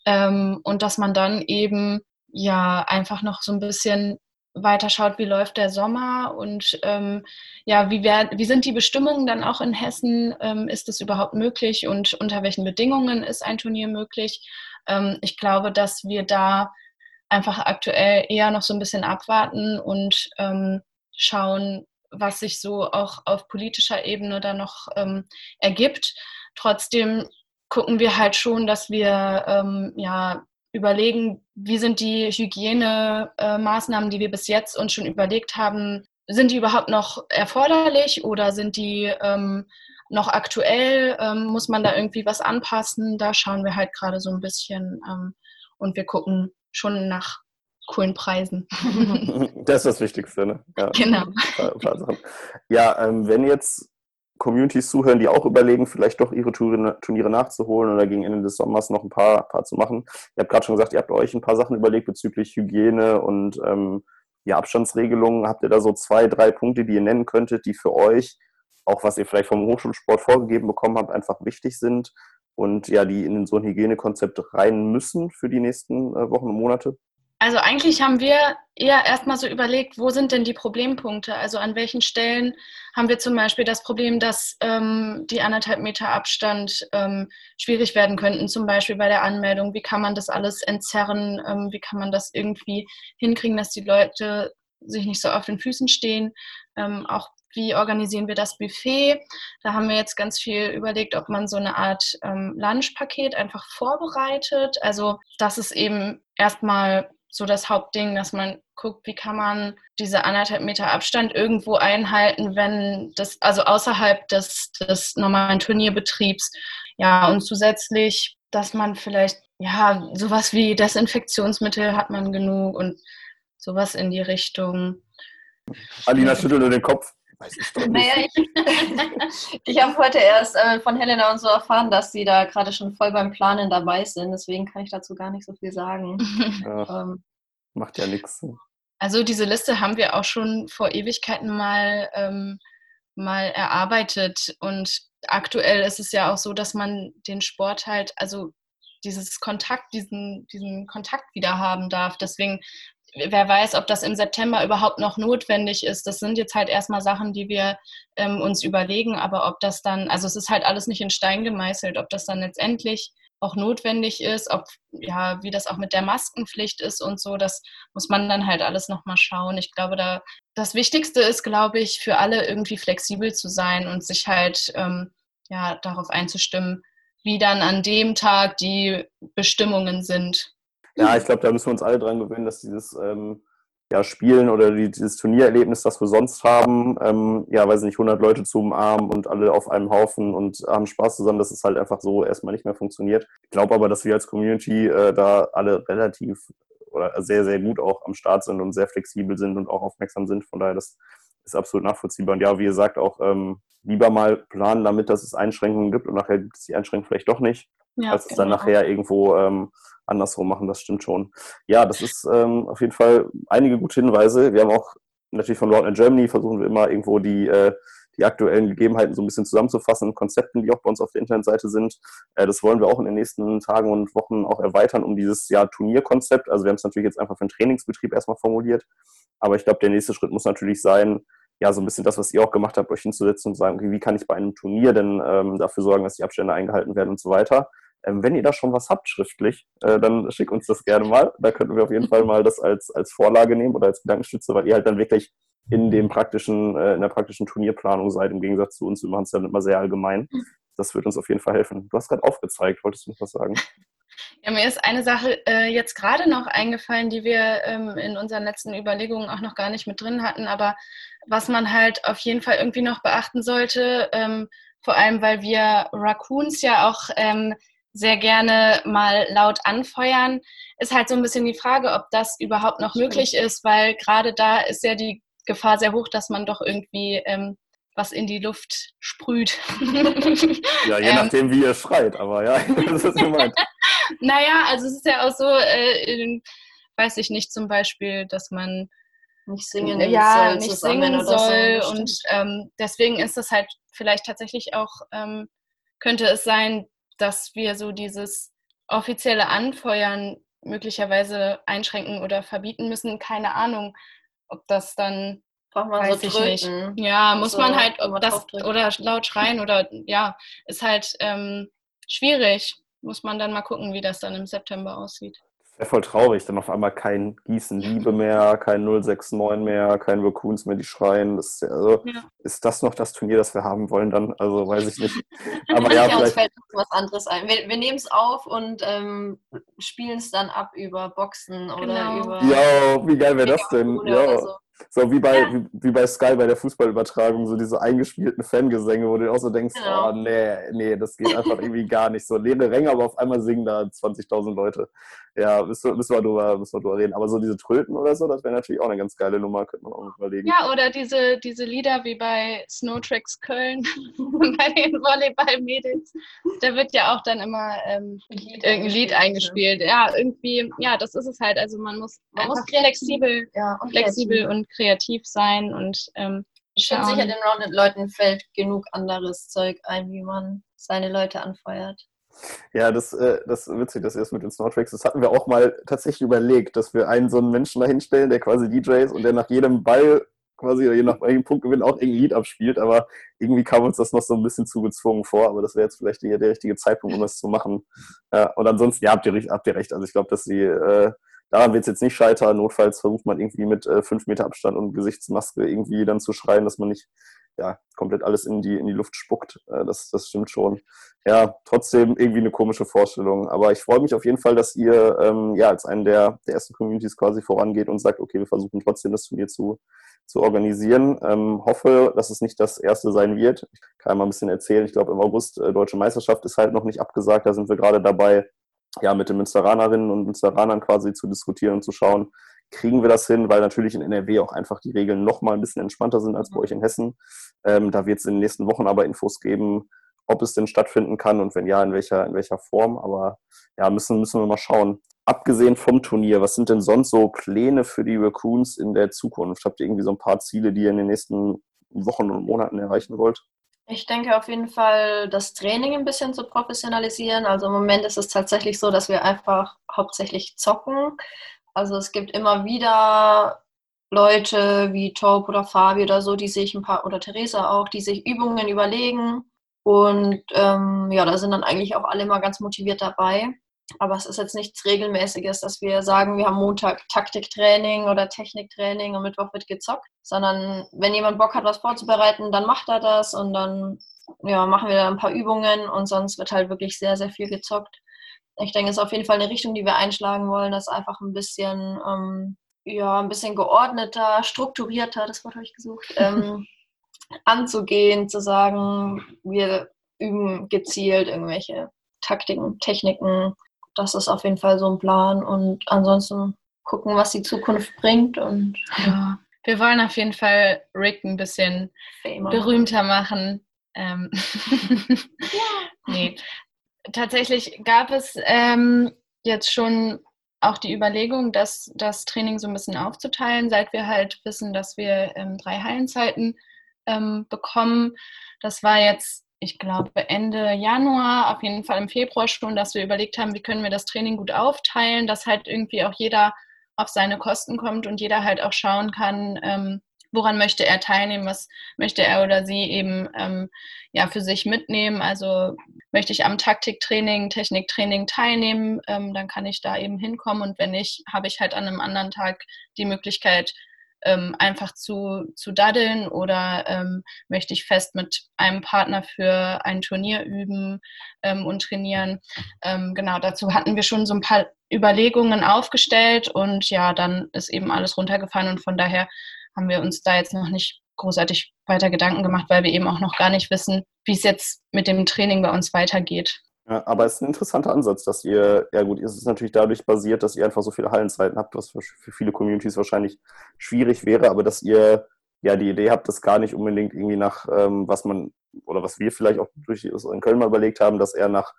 Ähm, und dass man dann eben ja einfach noch so ein bisschen weiter schaut, wie läuft der Sommer und ähm, ja, wie, wär, wie sind die Bestimmungen dann auch in Hessen? Ähm, ist es überhaupt möglich und unter welchen Bedingungen ist ein Turnier möglich? Ähm, ich glaube, dass wir da einfach aktuell eher noch so ein bisschen abwarten und ähm, schauen, was sich so auch auf politischer Ebene da noch ähm, ergibt. Trotzdem gucken wir halt schon, dass wir ähm, ja überlegen, wie sind die Hygienemaßnahmen, die wir bis jetzt uns schon überlegt haben, sind die überhaupt noch erforderlich oder sind die ähm, noch aktuell? Ähm, muss man da irgendwie was anpassen? Da schauen wir halt gerade so ein bisschen ähm, und wir gucken, schon nach coolen Preisen. (laughs) das ist das Wichtigste, ne? Ja, genau. Ja, ähm, wenn jetzt Communities zuhören, die auch überlegen, vielleicht doch ihre Turniere nachzuholen oder gegen Ende des Sommers noch ein paar, paar zu machen. Ihr habt gerade schon gesagt, ihr habt euch ein paar Sachen überlegt bezüglich Hygiene und ähm, ja, Abstandsregelungen. Habt ihr da so zwei, drei Punkte, die ihr nennen könntet, die für euch, auch was ihr vielleicht vom Hochschulsport vorgegeben bekommen habt, einfach wichtig sind und ja, die in so ein Hygienekonzept rein müssen für die nächsten äh, Wochen und Monate? Also eigentlich haben wir eher erstmal so überlegt, wo sind denn die Problempunkte? Also an welchen Stellen haben wir zum Beispiel das Problem, dass ähm, die anderthalb Meter Abstand ähm, schwierig werden könnten, zum Beispiel bei der Anmeldung. Wie kann man das alles entzerren? Ähm, wie kann man das irgendwie hinkriegen, dass die Leute sich nicht so auf den Füßen stehen? Ähm, auch wie organisieren wir das Buffet. Da haben wir jetzt ganz viel überlegt, ob man so eine Art ähm, Lunchpaket einfach vorbereitet. Also das ist eben erstmal so das Hauptding, dass man guckt, wie kann man diese anderthalb Meter Abstand irgendwo einhalten, wenn das, also außerhalb des, des normalen Turnierbetriebs. Ja, und zusätzlich, dass man vielleicht, ja, sowas wie Desinfektionsmittel hat man genug und sowas in die Richtung. Alina schüttelt nur den Kopf. Weiß ich doch nicht. Naja, ich, (laughs) ich habe heute erst äh, von Helena und so erfahren, dass sie da gerade schon voll beim Planen dabei sind. Deswegen kann ich dazu gar nicht so viel sagen. (laughs) Ja, ähm, macht ja nichts. Also diese Liste haben wir auch schon vor Ewigkeiten mal, ähm, mal erarbeitet. Und aktuell ist es ja auch so, dass man den Sport halt, also dieses Kontakt, diesen, diesen Kontakt wieder haben darf. Deswegen wer weiß, ob das im September überhaupt noch notwendig ist. Das sind jetzt halt erstmal Sachen, die wir ähm, uns überlegen, aber ob das dann, also es ist halt alles nicht in Stein gemeißelt, ob das dann letztendlich auch notwendig ist, ob ja, wie das auch mit der Maskenpflicht ist und so, das muss man dann halt alles nochmal schauen. Ich glaube, da das Wichtigste ist, glaube ich, für alle irgendwie flexibel zu sein und sich halt ähm, ja darauf einzustimmen, wie dann an dem Tag die Bestimmungen sind. Ja, ich glaube, da müssen wir uns alle dran gewöhnen, dass dieses ähm, ja, Spielen oder die, dieses Turniererlebnis, das wir sonst haben, ähm, ja, weiß nicht, 100 Leute zu umarmen und alle auf einem Haufen und haben Spaß zusammen, dass es halt einfach so erstmal nicht mehr funktioniert. Ich glaube aber, dass wir als Community äh, da alle relativ oder sehr, sehr gut auch am Start sind und sehr flexibel sind und auch aufmerksam sind. Von daher, das ist absolut nachvollziehbar. Und ja, wie ihr sagt, auch ähm, lieber mal planen damit, dass es Einschränkungen gibt und nachher gibt es die Einschränkungen vielleicht doch nicht, ja, als es dann genau. nachher irgendwo ähm, andersrum machen, das stimmt schon. Ja, das ist ähm, auf jeden Fall einige gute Hinweise. Wir haben auch natürlich von Roundnet Germany versuchen wir immer irgendwo die, äh, die aktuellen Gegebenheiten so ein bisschen zusammenzufassen, Konzepten, die auch bei uns auf der Internetseite sind. Äh, das wollen wir auch in den nächsten Tagen und Wochen auch erweitern um dieses ja, Turnierkonzept. Also wir haben es natürlich jetzt einfach für den Trainingsbetrieb erstmal formuliert. Aber ich glaube, der nächste Schritt muss natürlich sein, ja, so ein bisschen das, was ihr auch gemacht habt, euch hinzusetzen und sagen, okay, wie kann ich bei einem Turnier denn ähm, dafür sorgen, dass die Abstände eingehalten werden und so weiter. Ähm, wenn ihr da schon was habt schriftlich, äh, dann schickt uns das gerne mal. Da könnten wir auf jeden Fall mal das als, als Vorlage nehmen oder als Gedankenstütze, weil ihr halt dann wirklich in dem praktischen, äh, in der praktischen Turnierplanung seid, im Gegensatz zu uns. Wir machen es dann immer sehr allgemein. Das wird uns auf jeden Fall helfen. Du hast gerade aufgezeigt, wolltest du noch was sagen? (laughs) Ja, mir ist eine Sache äh, jetzt gerade noch eingefallen, die wir ähm, in unseren letzten Überlegungen auch noch gar nicht mit drin hatten, aber was man halt auf jeden Fall irgendwie noch beachten sollte, ähm, vor allem weil wir Raccoons ja auch ähm, sehr gerne mal laut anfeuern, ist halt so ein bisschen die Frage, ob das überhaupt noch möglich ist, weil gerade da ist ja die Gefahr sehr hoch, dass man doch irgendwie ähm, was in die Luft sprüht. (laughs) ja, je ähm, nachdem, wie ihr schreit, aber ja, (laughs) das ist gemeint. (laughs) naja, also es ist ja auch so, äh, weiß ich nicht, zum Beispiel, dass man nicht singen ja, soll, nicht singen soll. So, und ähm, deswegen ist das halt vielleicht tatsächlich auch, ähm, könnte es sein, dass wir so dieses offizielle Anfeuern möglicherweise einschränken oder verbieten müssen. Keine Ahnung, ob das dann Braucht man Weiß so ich nicht. Ja, muss so man halt das oder laut schreien oder ja, ist halt ähm, schwierig. Muss man dann mal gucken, wie das dann im September aussieht. Wäre voll traurig, dann auf einmal kein Gießen Liebe mehr, kein 069 mehr, kein Raccoons mehr, die schreien. Das ist, also, ja. ist das noch das Turnier, das wir haben wollen? Dann, also weiß ich nicht. (laughs) Aber ja, ja vielleicht... fällt was anderes ein. Wir, wir nehmen es auf und ähm, spielen es dann ab über Boxen oder genau. über. Ja, wie geil wäre das denn? Ja. So. So wie bei, ja. wie, wie, bei Sky bei der Fußballübertragung, so diese eingespielten Fangesänge, wo du auch so denkst, genau. oh nee, nee, das geht einfach irgendwie gar nicht. So leere Ränge, aber auf einmal singen da 20.000 Leute. Ja, müssen wir, müssen, wir drüber, müssen wir drüber reden. Aber so diese Tröten oder so, das wäre natürlich auch eine ganz geile Nummer, könnte man auch überlegen. Ja, oder diese, diese Lieder wie bei Snowtracks Köln, (laughs) bei den Volleyball-Mädels. Da wird ja auch dann immer ähm, irgendein Lied eingespielt. Ja, irgendwie, ja, das ist es halt. Also man muss, man muss flexibel, ja, und flexibel und kreativ sein und ähm, ich bin sicher, den Rounded-Leuten fällt genug anderes Zeug ein, wie man seine Leute anfeuert. Ja, das, äh, das ist witzig, dass ihr das mit den Snortracks, das hatten wir auch mal tatsächlich überlegt, dass wir einen so einen Menschen da hinstellen, der quasi DJ ist und der nach jedem Ball quasi oder je nach (laughs) welchem Punktgewinn auch irgendein Lied abspielt, aber irgendwie kam uns das noch so ein bisschen zu gezwungen vor, aber das wäre jetzt vielleicht der, der richtige Zeitpunkt, um das zu machen. Ja, und ansonsten, ja, habt ihr, habt ihr recht, also ich glaube, dass die äh, Daran wird es jetzt nicht scheitern. Notfalls versucht man irgendwie mit äh, fünf Meter Abstand und Gesichtsmaske irgendwie dann zu schreien, dass man nicht ja, komplett alles in die, in die Luft spuckt. Äh, das, das stimmt schon. Ja, trotzdem irgendwie eine komische Vorstellung. Aber ich freue mich auf jeden Fall, dass ihr ähm, ja als einen der, der ersten Communities quasi vorangeht und sagt, okay, wir versuchen trotzdem das Turnier zu, zu organisieren. Ähm, hoffe, dass es nicht das erste sein wird. Ich kann mal ein bisschen erzählen. Ich glaube, im August äh, Deutsche Meisterschaft ist halt noch nicht abgesagt. Da sind wir gerade dabei, ja, mit den Münsteranerinnen und Münsteranern quasi zu diskutieren und zu schauen, kriegen wir das hin, weil natürlich in NRW auch einfach die Regeln noch mal ein bisschen entspannter sind als bei euch in Hessen. Ähm, da wird es in den nächsten Wochen aber Infos geben, ob es denn stattfinden kann und wenn ja, in welcher, in welcher Form. Aber ja, müssen, müssen wir mal schauen. Abgesehen vom Turnier, was sind denn sonst so Pläne für die Raccoons in der Zukunft? Habt ihr irgendwie so ein paar Ziele, die ihr in den nächsten Wochen und Monaten erreichen wollt? Ich denke auf jeden Fall, das Training ein bisschen zu professionalisieren. Also im Moment ist es tatsächlich so, dass wir einfach hauptsächlich zocken. Also es gibt immer wieder Leute wie Taub oder Fabi oder so, die sich ein paar, oder Theresa auch, die sich Übungen überlegen Und ähm, ja, da sind dann eigentlich auch alle mal ganz motiviert dabei. Aber es ist jetzt nichts Regelmäßiges, dass wir sagen, wir haben Montag Taktiktraining oder Techniktraining und Mittwoch wird gezockt, sondern wenn jemand Bock hat, was vorzubereiten, dann macht er das und dann ja, machen wir ein paar Übungen und sonst wird halt wirklich sehr, sehr viel gezockt. Ich denke, es ist auf jeden Fall eine Richtung, die wir einschlagen wollen, das einfach ein bisschen, ähm, ja, ein bisschen geordneter, strukturierter, das Wort habe ich gesucht, (laughs) ähm, anzugehen, zu sagen, wir üben gezielt irgendwelche Taktiken, Techniken. Das ist auf jeden Fall so ein Plan und ansonsten gucken, was die Zukunft bringt und ja. Wir wollen auf jeden Fall Rick ein bisschen Famer. berühmter machen. Ähm (laughs) ja. nee. Tatsächlich gab es ähm, jetzt schon auch die Überlegung, dass das Training so ein bisschen aufzuteilen, seit wir halt wissen, dass wir ähm, drei Hallenzeiten ähm, bekommen. Das war jetzt, ich glaube, Ende Januar, auf jeden Fall im Februar schon, dass wir überlegt haben, wie können wir das Training gut aufteilen, dass halt irgendwie auch jeder auf seine Kosten kommt und jeder halt auch schauen kann, ähm, woran möchte er teilnehmen, was möchte er oder sie eben ähm, ja, für sich mitnehmen. Also möchte ich am Taktiktraining, Techniktraining teilnehmen, ähm, dann kann ich da eben hinkommen und wenn nicht, habe ich halt an einem anderen Tag die Möglichkeit, ähm, einfach zu, zu daddeln oder ähm, möchte ich fest mit einem Partner für ein Turnier üben ähm, und trainieren. Ähm, genau, dazu hatten wir schon so ein paar Überlegungen aufgestellt und ja, dann ist eben alles runtergefallen und von daher haben wir uns da jetzt noch nicht großartig weiter Gedanken gemacht, weil wir eben auch noch gar nicht wissen, wie es jetzt mit dem Training bei uns weitergeht. Ja, aber es ist ein interessanter Ansatz, dass ihr, ja gut, es ist natürlich dadurch basiert, dass ihr einfach so viele Hallenzeiten habt, was für, viele Communities wahrscheinlich schwierig wäre, aber dass ihr ja die Idee habt, das gar nicht unbedingt irgendwie nach, ähm, was man, oder was wir vielleicht auch durch in Köln mal überlegt haben, dass eher nach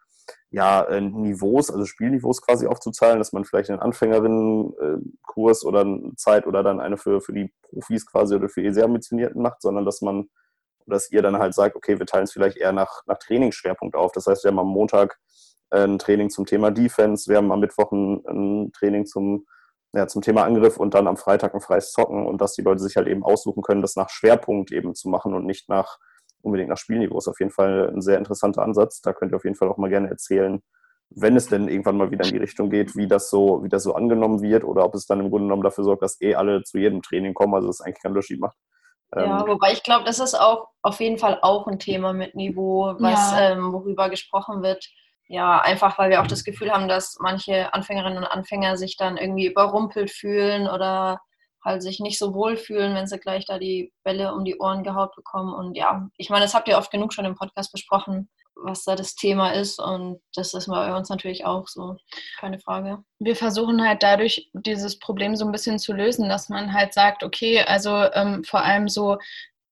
ja, äh, Niveaus, also Spielniveaus quasi aufzuzahlen, dass man vielleicht einen Anfängerinnenkurs oder eine Zeit oder dann eine für, für die Profis quasi oder für die sehr ambitionierten macht, sondern dass man dass ihr dann halt sagt, okay, wir teilen es vielleicht eher nach, nach Trainingsschwerpunkt auf. Das heißt, wir haben am Montag äh, ein Training zum Thema Defense, wir haben am Mittwoch ein, ein Training zum, ja, zum Thema Angriff und dann am Freitag ein freies Zocken und dass die Leute sich halt eben aussuchen können, das nach Schwerpunkt eben zu machen und nicht nach unbedingt nach Spielniveau. Ist auf jeden Fall ein sehr interessanter Ansatz. Da könnt ihr auf jeden Fall auch mal gerne erzählen, wenn es denn irgendwann mal wieder in die Richtung geht, wie das so, wie das so angenommen wird oder ob es dann im Grunde genommen dafür sorgt, dass eh alle zu jedem Training kommen, also es eigentlich keinen Unterschied macht. Ja, ähm, wobei ich glaube, das ist auch auf jeden Fall auch ein Thema mit Niveau, was ja. ähm, worüber gesprochen wird. Ja, einfach weil wir auch das Gefühl haben, dass manche Anfängerinnen und Anfänger sich dann irgendwie überrumpelt fühlen oder halt sich nicht so wohl fühlen, wenn sie gleich da die Bälle um die Ohren gehaut bekommen. Und ja, ich meine, das habt ihr oft genug schon im Podcast besprochen was da das Thema ist. Und das ist bei uns natürlich auch so, keine Frage. Wir versuchen halt dadurch dieses Problem so ein bisschen zu lösen, dass man halt sagt, okay, also ähm, vor allem so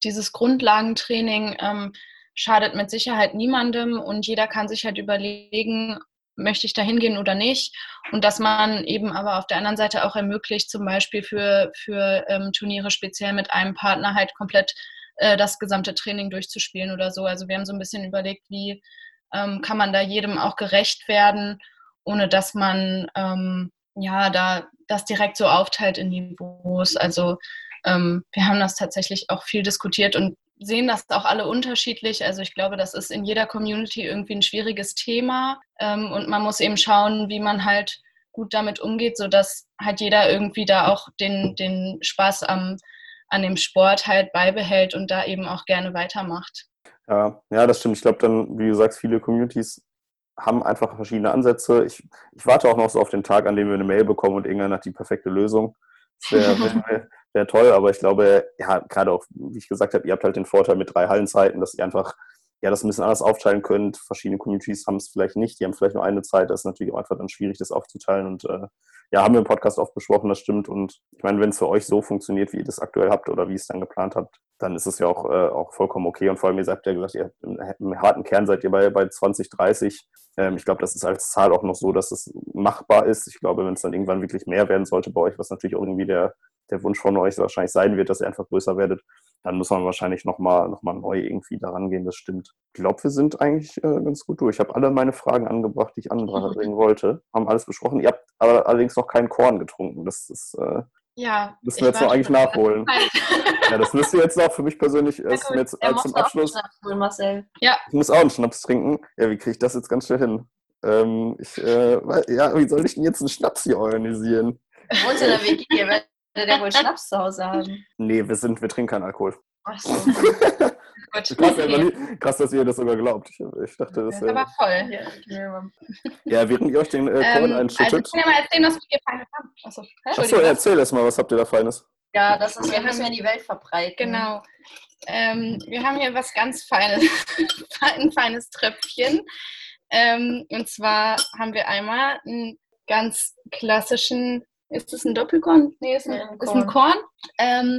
dieses Grundlagentraining ähm, schadet mit Sicherheit niemandem und jeder kann sich halt überlegen, möchte ich da hingehen oder nicht. Und dass man eben aber auf der anderen Seite auch ermöglicht, zum Beispiel für, für ähm, Turniere speziell mit einem Partner halt komplett äh, das gesamte Training durchzuspielen oder so. Also wir haben so ein bisschen überlegt, wie ähm, kann man da jedem auch gerecht werden, ohne dass man ähm, ja da das direkt so aufteilt in Niveaus. Also ähm, wir haben das tatsächlich auch viel diskutiert und sehen das auch alle unterschiedlich. Also ich glaube, das ist in jeder Community irgendwie ein schwieriges Thema ähm, und man muss eben schauen, wie man halt gut damit umgeht, sodass halt jeder irgendwie da auch den, den Spaß am an dem Sport halt beibehält und da eben auch gerne weitermacht. Ja, ja, das stimmt. Ich glaube dann, wie du sagst, viele Communities haben einfach verschiedene Ansätze. Ich, ich warte auch noch so auf den Tag, an dem wir eine Mail bekommen und irgendwann hat die perfekte Lösung. Das wäre (laughs) wär, wär toll, aber ich glaube, ja, gerade auch, wie ich gesagt habe, ihr habt halt den Vorteil mit drei Hallenzeiten, dass ihr einfach ja, das ein bisschen anders aufteilen könnt. Verschiedene Communities haben es vielleicht nicht, die haben vielleicht nur eine Zeit. Das ist natürlich auch einfach dann schwierig, das aufzuteilen. Und äh, ja, haben wir im Podcast oft besprochen, das stimmt. Und ich meine, wenn es für euch so funktioniert, wie ihr das aktuell habt oder wie ihr es dann geplant habt, dann ist es ja auch, äh, auch vollkommen okay. Und vor allem, ihr habt ja gesagt, ihr habt im, im harten Kern seid ihr bei, bei 20, 30. Ähm, ich glaube, das ist als Zahl auch noch so, dass es machbar ist. Ich glaube, wenn es dann irgendwann wirklich mehr werden sollte bei euch, was natürlich auch irgendwie der, der Wunsch von euch wahrscheinlich sein wird, dass ihr einfach größer werdet, dann muss man wahrscheinlich nochmal noch mal neu irgendwie daran gehen, das stimmt. Ich glaube, wir sind eigentlich äh, ganz gut durch. Ich habe alle meine Fragen angebracht, die ich anbringen (laughs) wollte, haben alles besprochen. Ihr habt aber allerdings noch keinen Korn getrunken. Das ist, äh, Ja. Müssen wir jetzt noch eigentlich nachholen. (laughs) Ja, das müsst ihr jetzt noch für mich persönlich erst gut, jetzt er als muss zum auch einen Abschluss. Schnaps holen, Marcel. Ich muss auch einen Schnaps trinken. Ja, wie kriege ich das jetzt ganz schnell hin? Ähm, ich, äh, ja, wie soll ich denn jetzt einen Schnaps hier organisieren? Wohnst du in der WG? Ihr werdet der wohl Schnaps zu Hause haben. Nee, wir sind, wir trinken keinen Alkohol. Ach so. (laughs) Gut. Krass, ja, nie- krass, dass ihr das sogar glaubt. Ich, ich dachte, das Das ist aber äh, voll. Ja. (laughs) Ja, während ihr euch den äh, Korn Ähm, also einschüttet. ich kann ja mal erzählen, was wir hier feines haben. Achso, Achso, Entschuldigung. erzähl erst mal, was habt ihr da Feines? Ja, das ist, Wir müssen haben- in die Welt verbreiten. Genau. Ähm, wir haben hier was ganz Feines, (laughs) ein feines Tröpfchen. Ähm, und zwar haben wir einmal einen ganz klassischen, ist das ein Doppelkorn? Nee, ist ein, Ja, ein ist ein Korn. Ähm,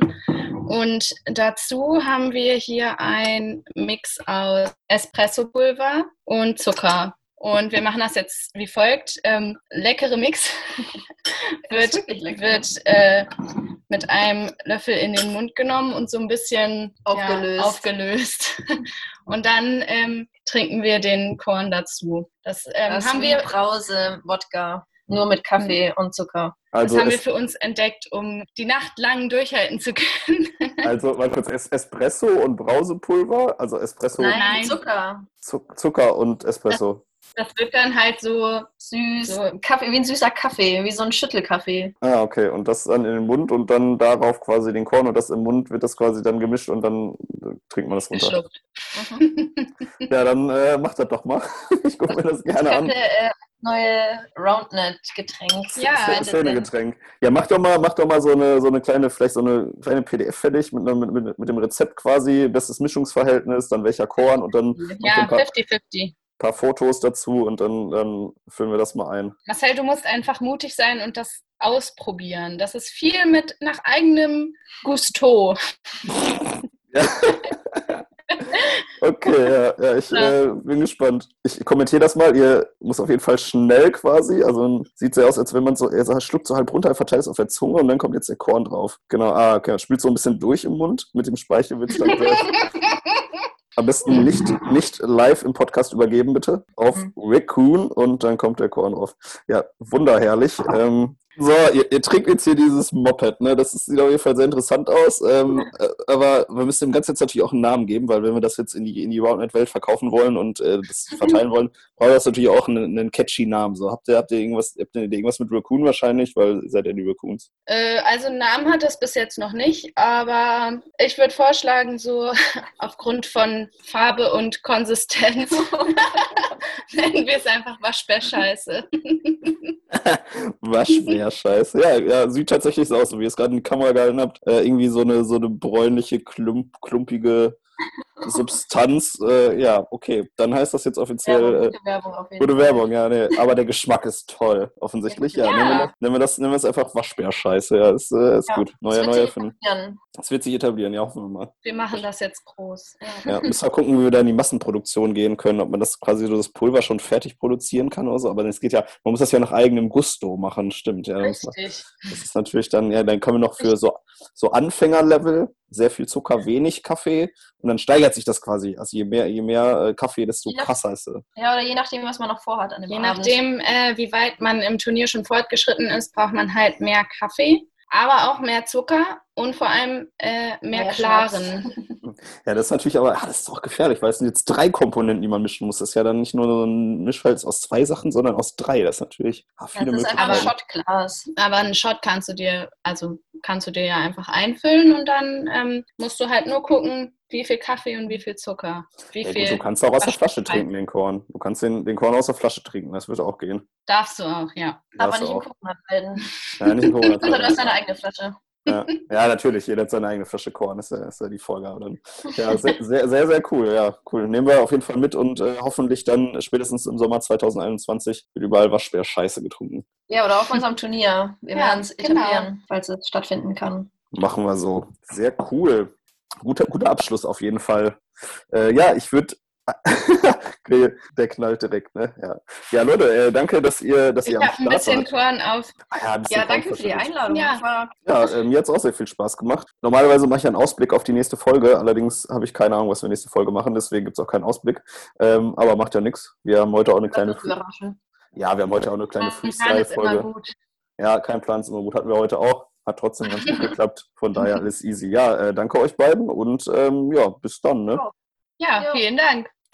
und dazu haben wir hier ein Mix aus Espressopulver und Zucker. Und wir machen das jetzt wie folgt. Ähm, leckere Mix (laughs) wird, lecker. wird äh, mit einem Löffel in den Mund genommen und so ein bisschen Aufgelöst. Ja, aufgelöst. (laughs) Und dann ähm, trinken wir den Korn dazu. Das, ähm, Das haben wir, Brause, Wodka. Nur mit Kaffee und Zucker. Das Also, haben wir für uns entdeckt, um die Nacht lang durchhalten zu können. (laughs) also mal kurz, Es- Espresso und Brausepulver, also Espresso, Nein, Nein. Zucker. Zuck- Zucker und Espresso. Das wird dann halt so, Süß. So. Kaffee, wie ein süßer Kaffee, wie so ein Schüttelkaffee. Ah, okay. Und das dann in den Mund und dann darauf quasi den Korn und das im Mund wird das quasi dann gemischt und dann äh, trinkt man das runter. Mhm. (laughs) Ja, dann äh, macht das doch mal. (laughs) Ich gucke mir das gerne Ich an. hatte äh, neue Roundnet-Getränk. Ja, Schö- Schöne Getränk. Ja, mach doch mal, mach doch mal so eine, so eine kleine, vielleicht so eine kleine PDF fertig mit, einer- mit, mit, mit dem Rezept quasi, bestes Mischungsverhältnis, dann welcher Korn und dann Ja, ein paar, 50-50. Paar Fotos dazu und dann, dann füllen wir das mal ein. Marcel, du musst einfach mutig sein und das ausprobieren. Das ist viel mit nach eigenem Gusto. (laughs) Okay, ja, ja ich Ja. äh, bin gespannt. Ich kommentiere das mal. Ihr muss auf jeden Fall schnell quasi. Also sieht sehr aus, als wenn man so, er schluckt so halb runter, er verteilt es auf der Zunge und dann kommt jetzt der Korn drauf. Genau, ah, okay. Spült so ein bisschen durch im Mund mit dem Speichelwitz. Dann. (laughs) Am besten nicht, nicht live im Podcast übergeben, bitte. Auf Mhm. Raccoon und dann kommt der Korn drauf. Ja, wunderherrlich. Ähm, so, ihr, ihr trinkt jetzt hier dieses Moped, ne? Das sieht auf jeden Fall sehr interessant aus. Ähm, äh, aber wir müssen dem Ganzen jetzt natürlich auch einen Namen geben, weil wenn wir das jetzt in die, in die Roundnet-Welt verkaufen wollen und äh, das (laughs) verteilen wollen, braucht das natürlich auch einen, einen catchy Namen. So, habt ihr, habt ihr irgendwas, habt ihr irgendwas mit Raccoon wahrscheinlich, weil ihr seid ja die Raccoons. Äh, also einen Namen hat es bis jetzt noch nicht, aber ich würde vorschlagen, so (laughs) aufgrund von Farbe und Konsistenz (laughs) nennen wir es einfach Waschbärscheiße. Waschbär-Scheiße. Ja, ja, sieht tatsächlich so aus, wie ihr es gerade in die Kamera gehalten habt. Äh, irgendwie so eine, so eine bräunliche, klump, klumpige Substanz. Äh, ja, okay. Dann heißt das jetzt offiziell. Werbung, äh, gute Werbung auf jeden Gute. Werbung, ja, nee. Aber der Geschmack ist toll, offensichtlich. Ja, Ja. Nehmen, wir das, nehmen, wir das, nehmen wir es einfach Waschbär-Scheiße. Ja, ist, äh, ist Ja, gut. Das Neuer, neuer etablieren. Das wird sich etablieren, ja, hoffen wir mal. Wir machen das jetzt groß. Ja, müssen wir gucken, wie wir da in die Massenproduktion gehen können, ob man das quasi so das Pulver schon fertig produzieren kann oder so. Aber es geht ja, man muss das ja nach eigenem Gusto machen, stimmt. Ja, das, Richtig. das ist natürlich dann, ja, dann können wir noch für so, so Anfängerlevel sehr viel Zucker, wenig Kaffee und dann steigert sich das quasi. Also je mehr, je mehr äh, Kaffee, desto Je nach- krasser ist es. Ja, oder je nachdem, was man noch vorhat an dem Je Abend. nachdem, äh, wie weit man im Turnier schon fortgeschritten ist, braucht man halt mehr Kaffee, aber auch mehr Zucker und vor allem äh, mehr, Mehr klaren. (laughs) Ja, das ist natürlich aber, ah, das ist doch gefährlich, weil es sind jetzt drei Komponenten, die man mischen muss. Das ist ja dann nicht nur so ein Mischverhältnis aus zwei Sachen, sondern aus drei. Das ist natürlich ah, Das viele ist einfach ein Möglichkeiten. Shotglas. Aber einen Shot kannst du dir, also kannst du dir ja einfach einfüllen und dann ähm, musst du halt nur gucken, wie viel Kaffee und wie viel Zucker. Wie Ja, viel gut, du kannst auch aus der Flasche trinken, den Korn. Du kannst den, den Korn aus der Flasche trinken, das wird auch gehen. darfst du auch, ja. Aber Darfst nicht du im. Coconut-Bilden. Ja, nicht in Corona. (laughs) Oder du hast deine eigene Flasche. Ja. ja, natürlich, jeder hat seine eigene Flasche Korn, ist ja, ist ja die Vorgabe dann. Ja, sehr, sehr, sehr, sehr cool, ja, cool. Nehmen wir auf jeden Fall mit und äh, hoffentlich dann spätestens im Sommer 2021 wird überall Waschbär-Scheiße getrunken. Ja, oder auf unserem Turnier. Wir Ja, werden es genau. etablieren, falls es stattfinden kann. Machen wir so. Sehr cool. Guter, guter Abschluss auf jeden Fall. Äh, ja, ich würde. Der knallt direkt, ne? Ja, ja Leute, äh, danke, dass ihr, dass Ich ihr am habe ein Start bisschen wart. Korn auf. Ah ja, Ja, danke für die. Einladung. Ja. Ja, äh, mir hat es auch sehr viel Spaß gemacht. Normalerweise mache ich einen Ausblick auf die nächste Folge, allerdings habe ich keine Ahnung, was wir nächste Folge machen, deswegen gibt es auch keinen Ausblick. Ähm, aber macht ja nichts. Wir haben heute auch eine kleine, ja, wir haben heute auch eine kleine Freestyle-Folge. Ja, kein Plan ist immer gut, hatten wir heute auch. hat trotzdem ganz gut (laughs) geklappt. Von daher alles easy. Ja, äh, danke euch beiden und ähm, ja, bis dann. Ne? Ja. vielen Dank.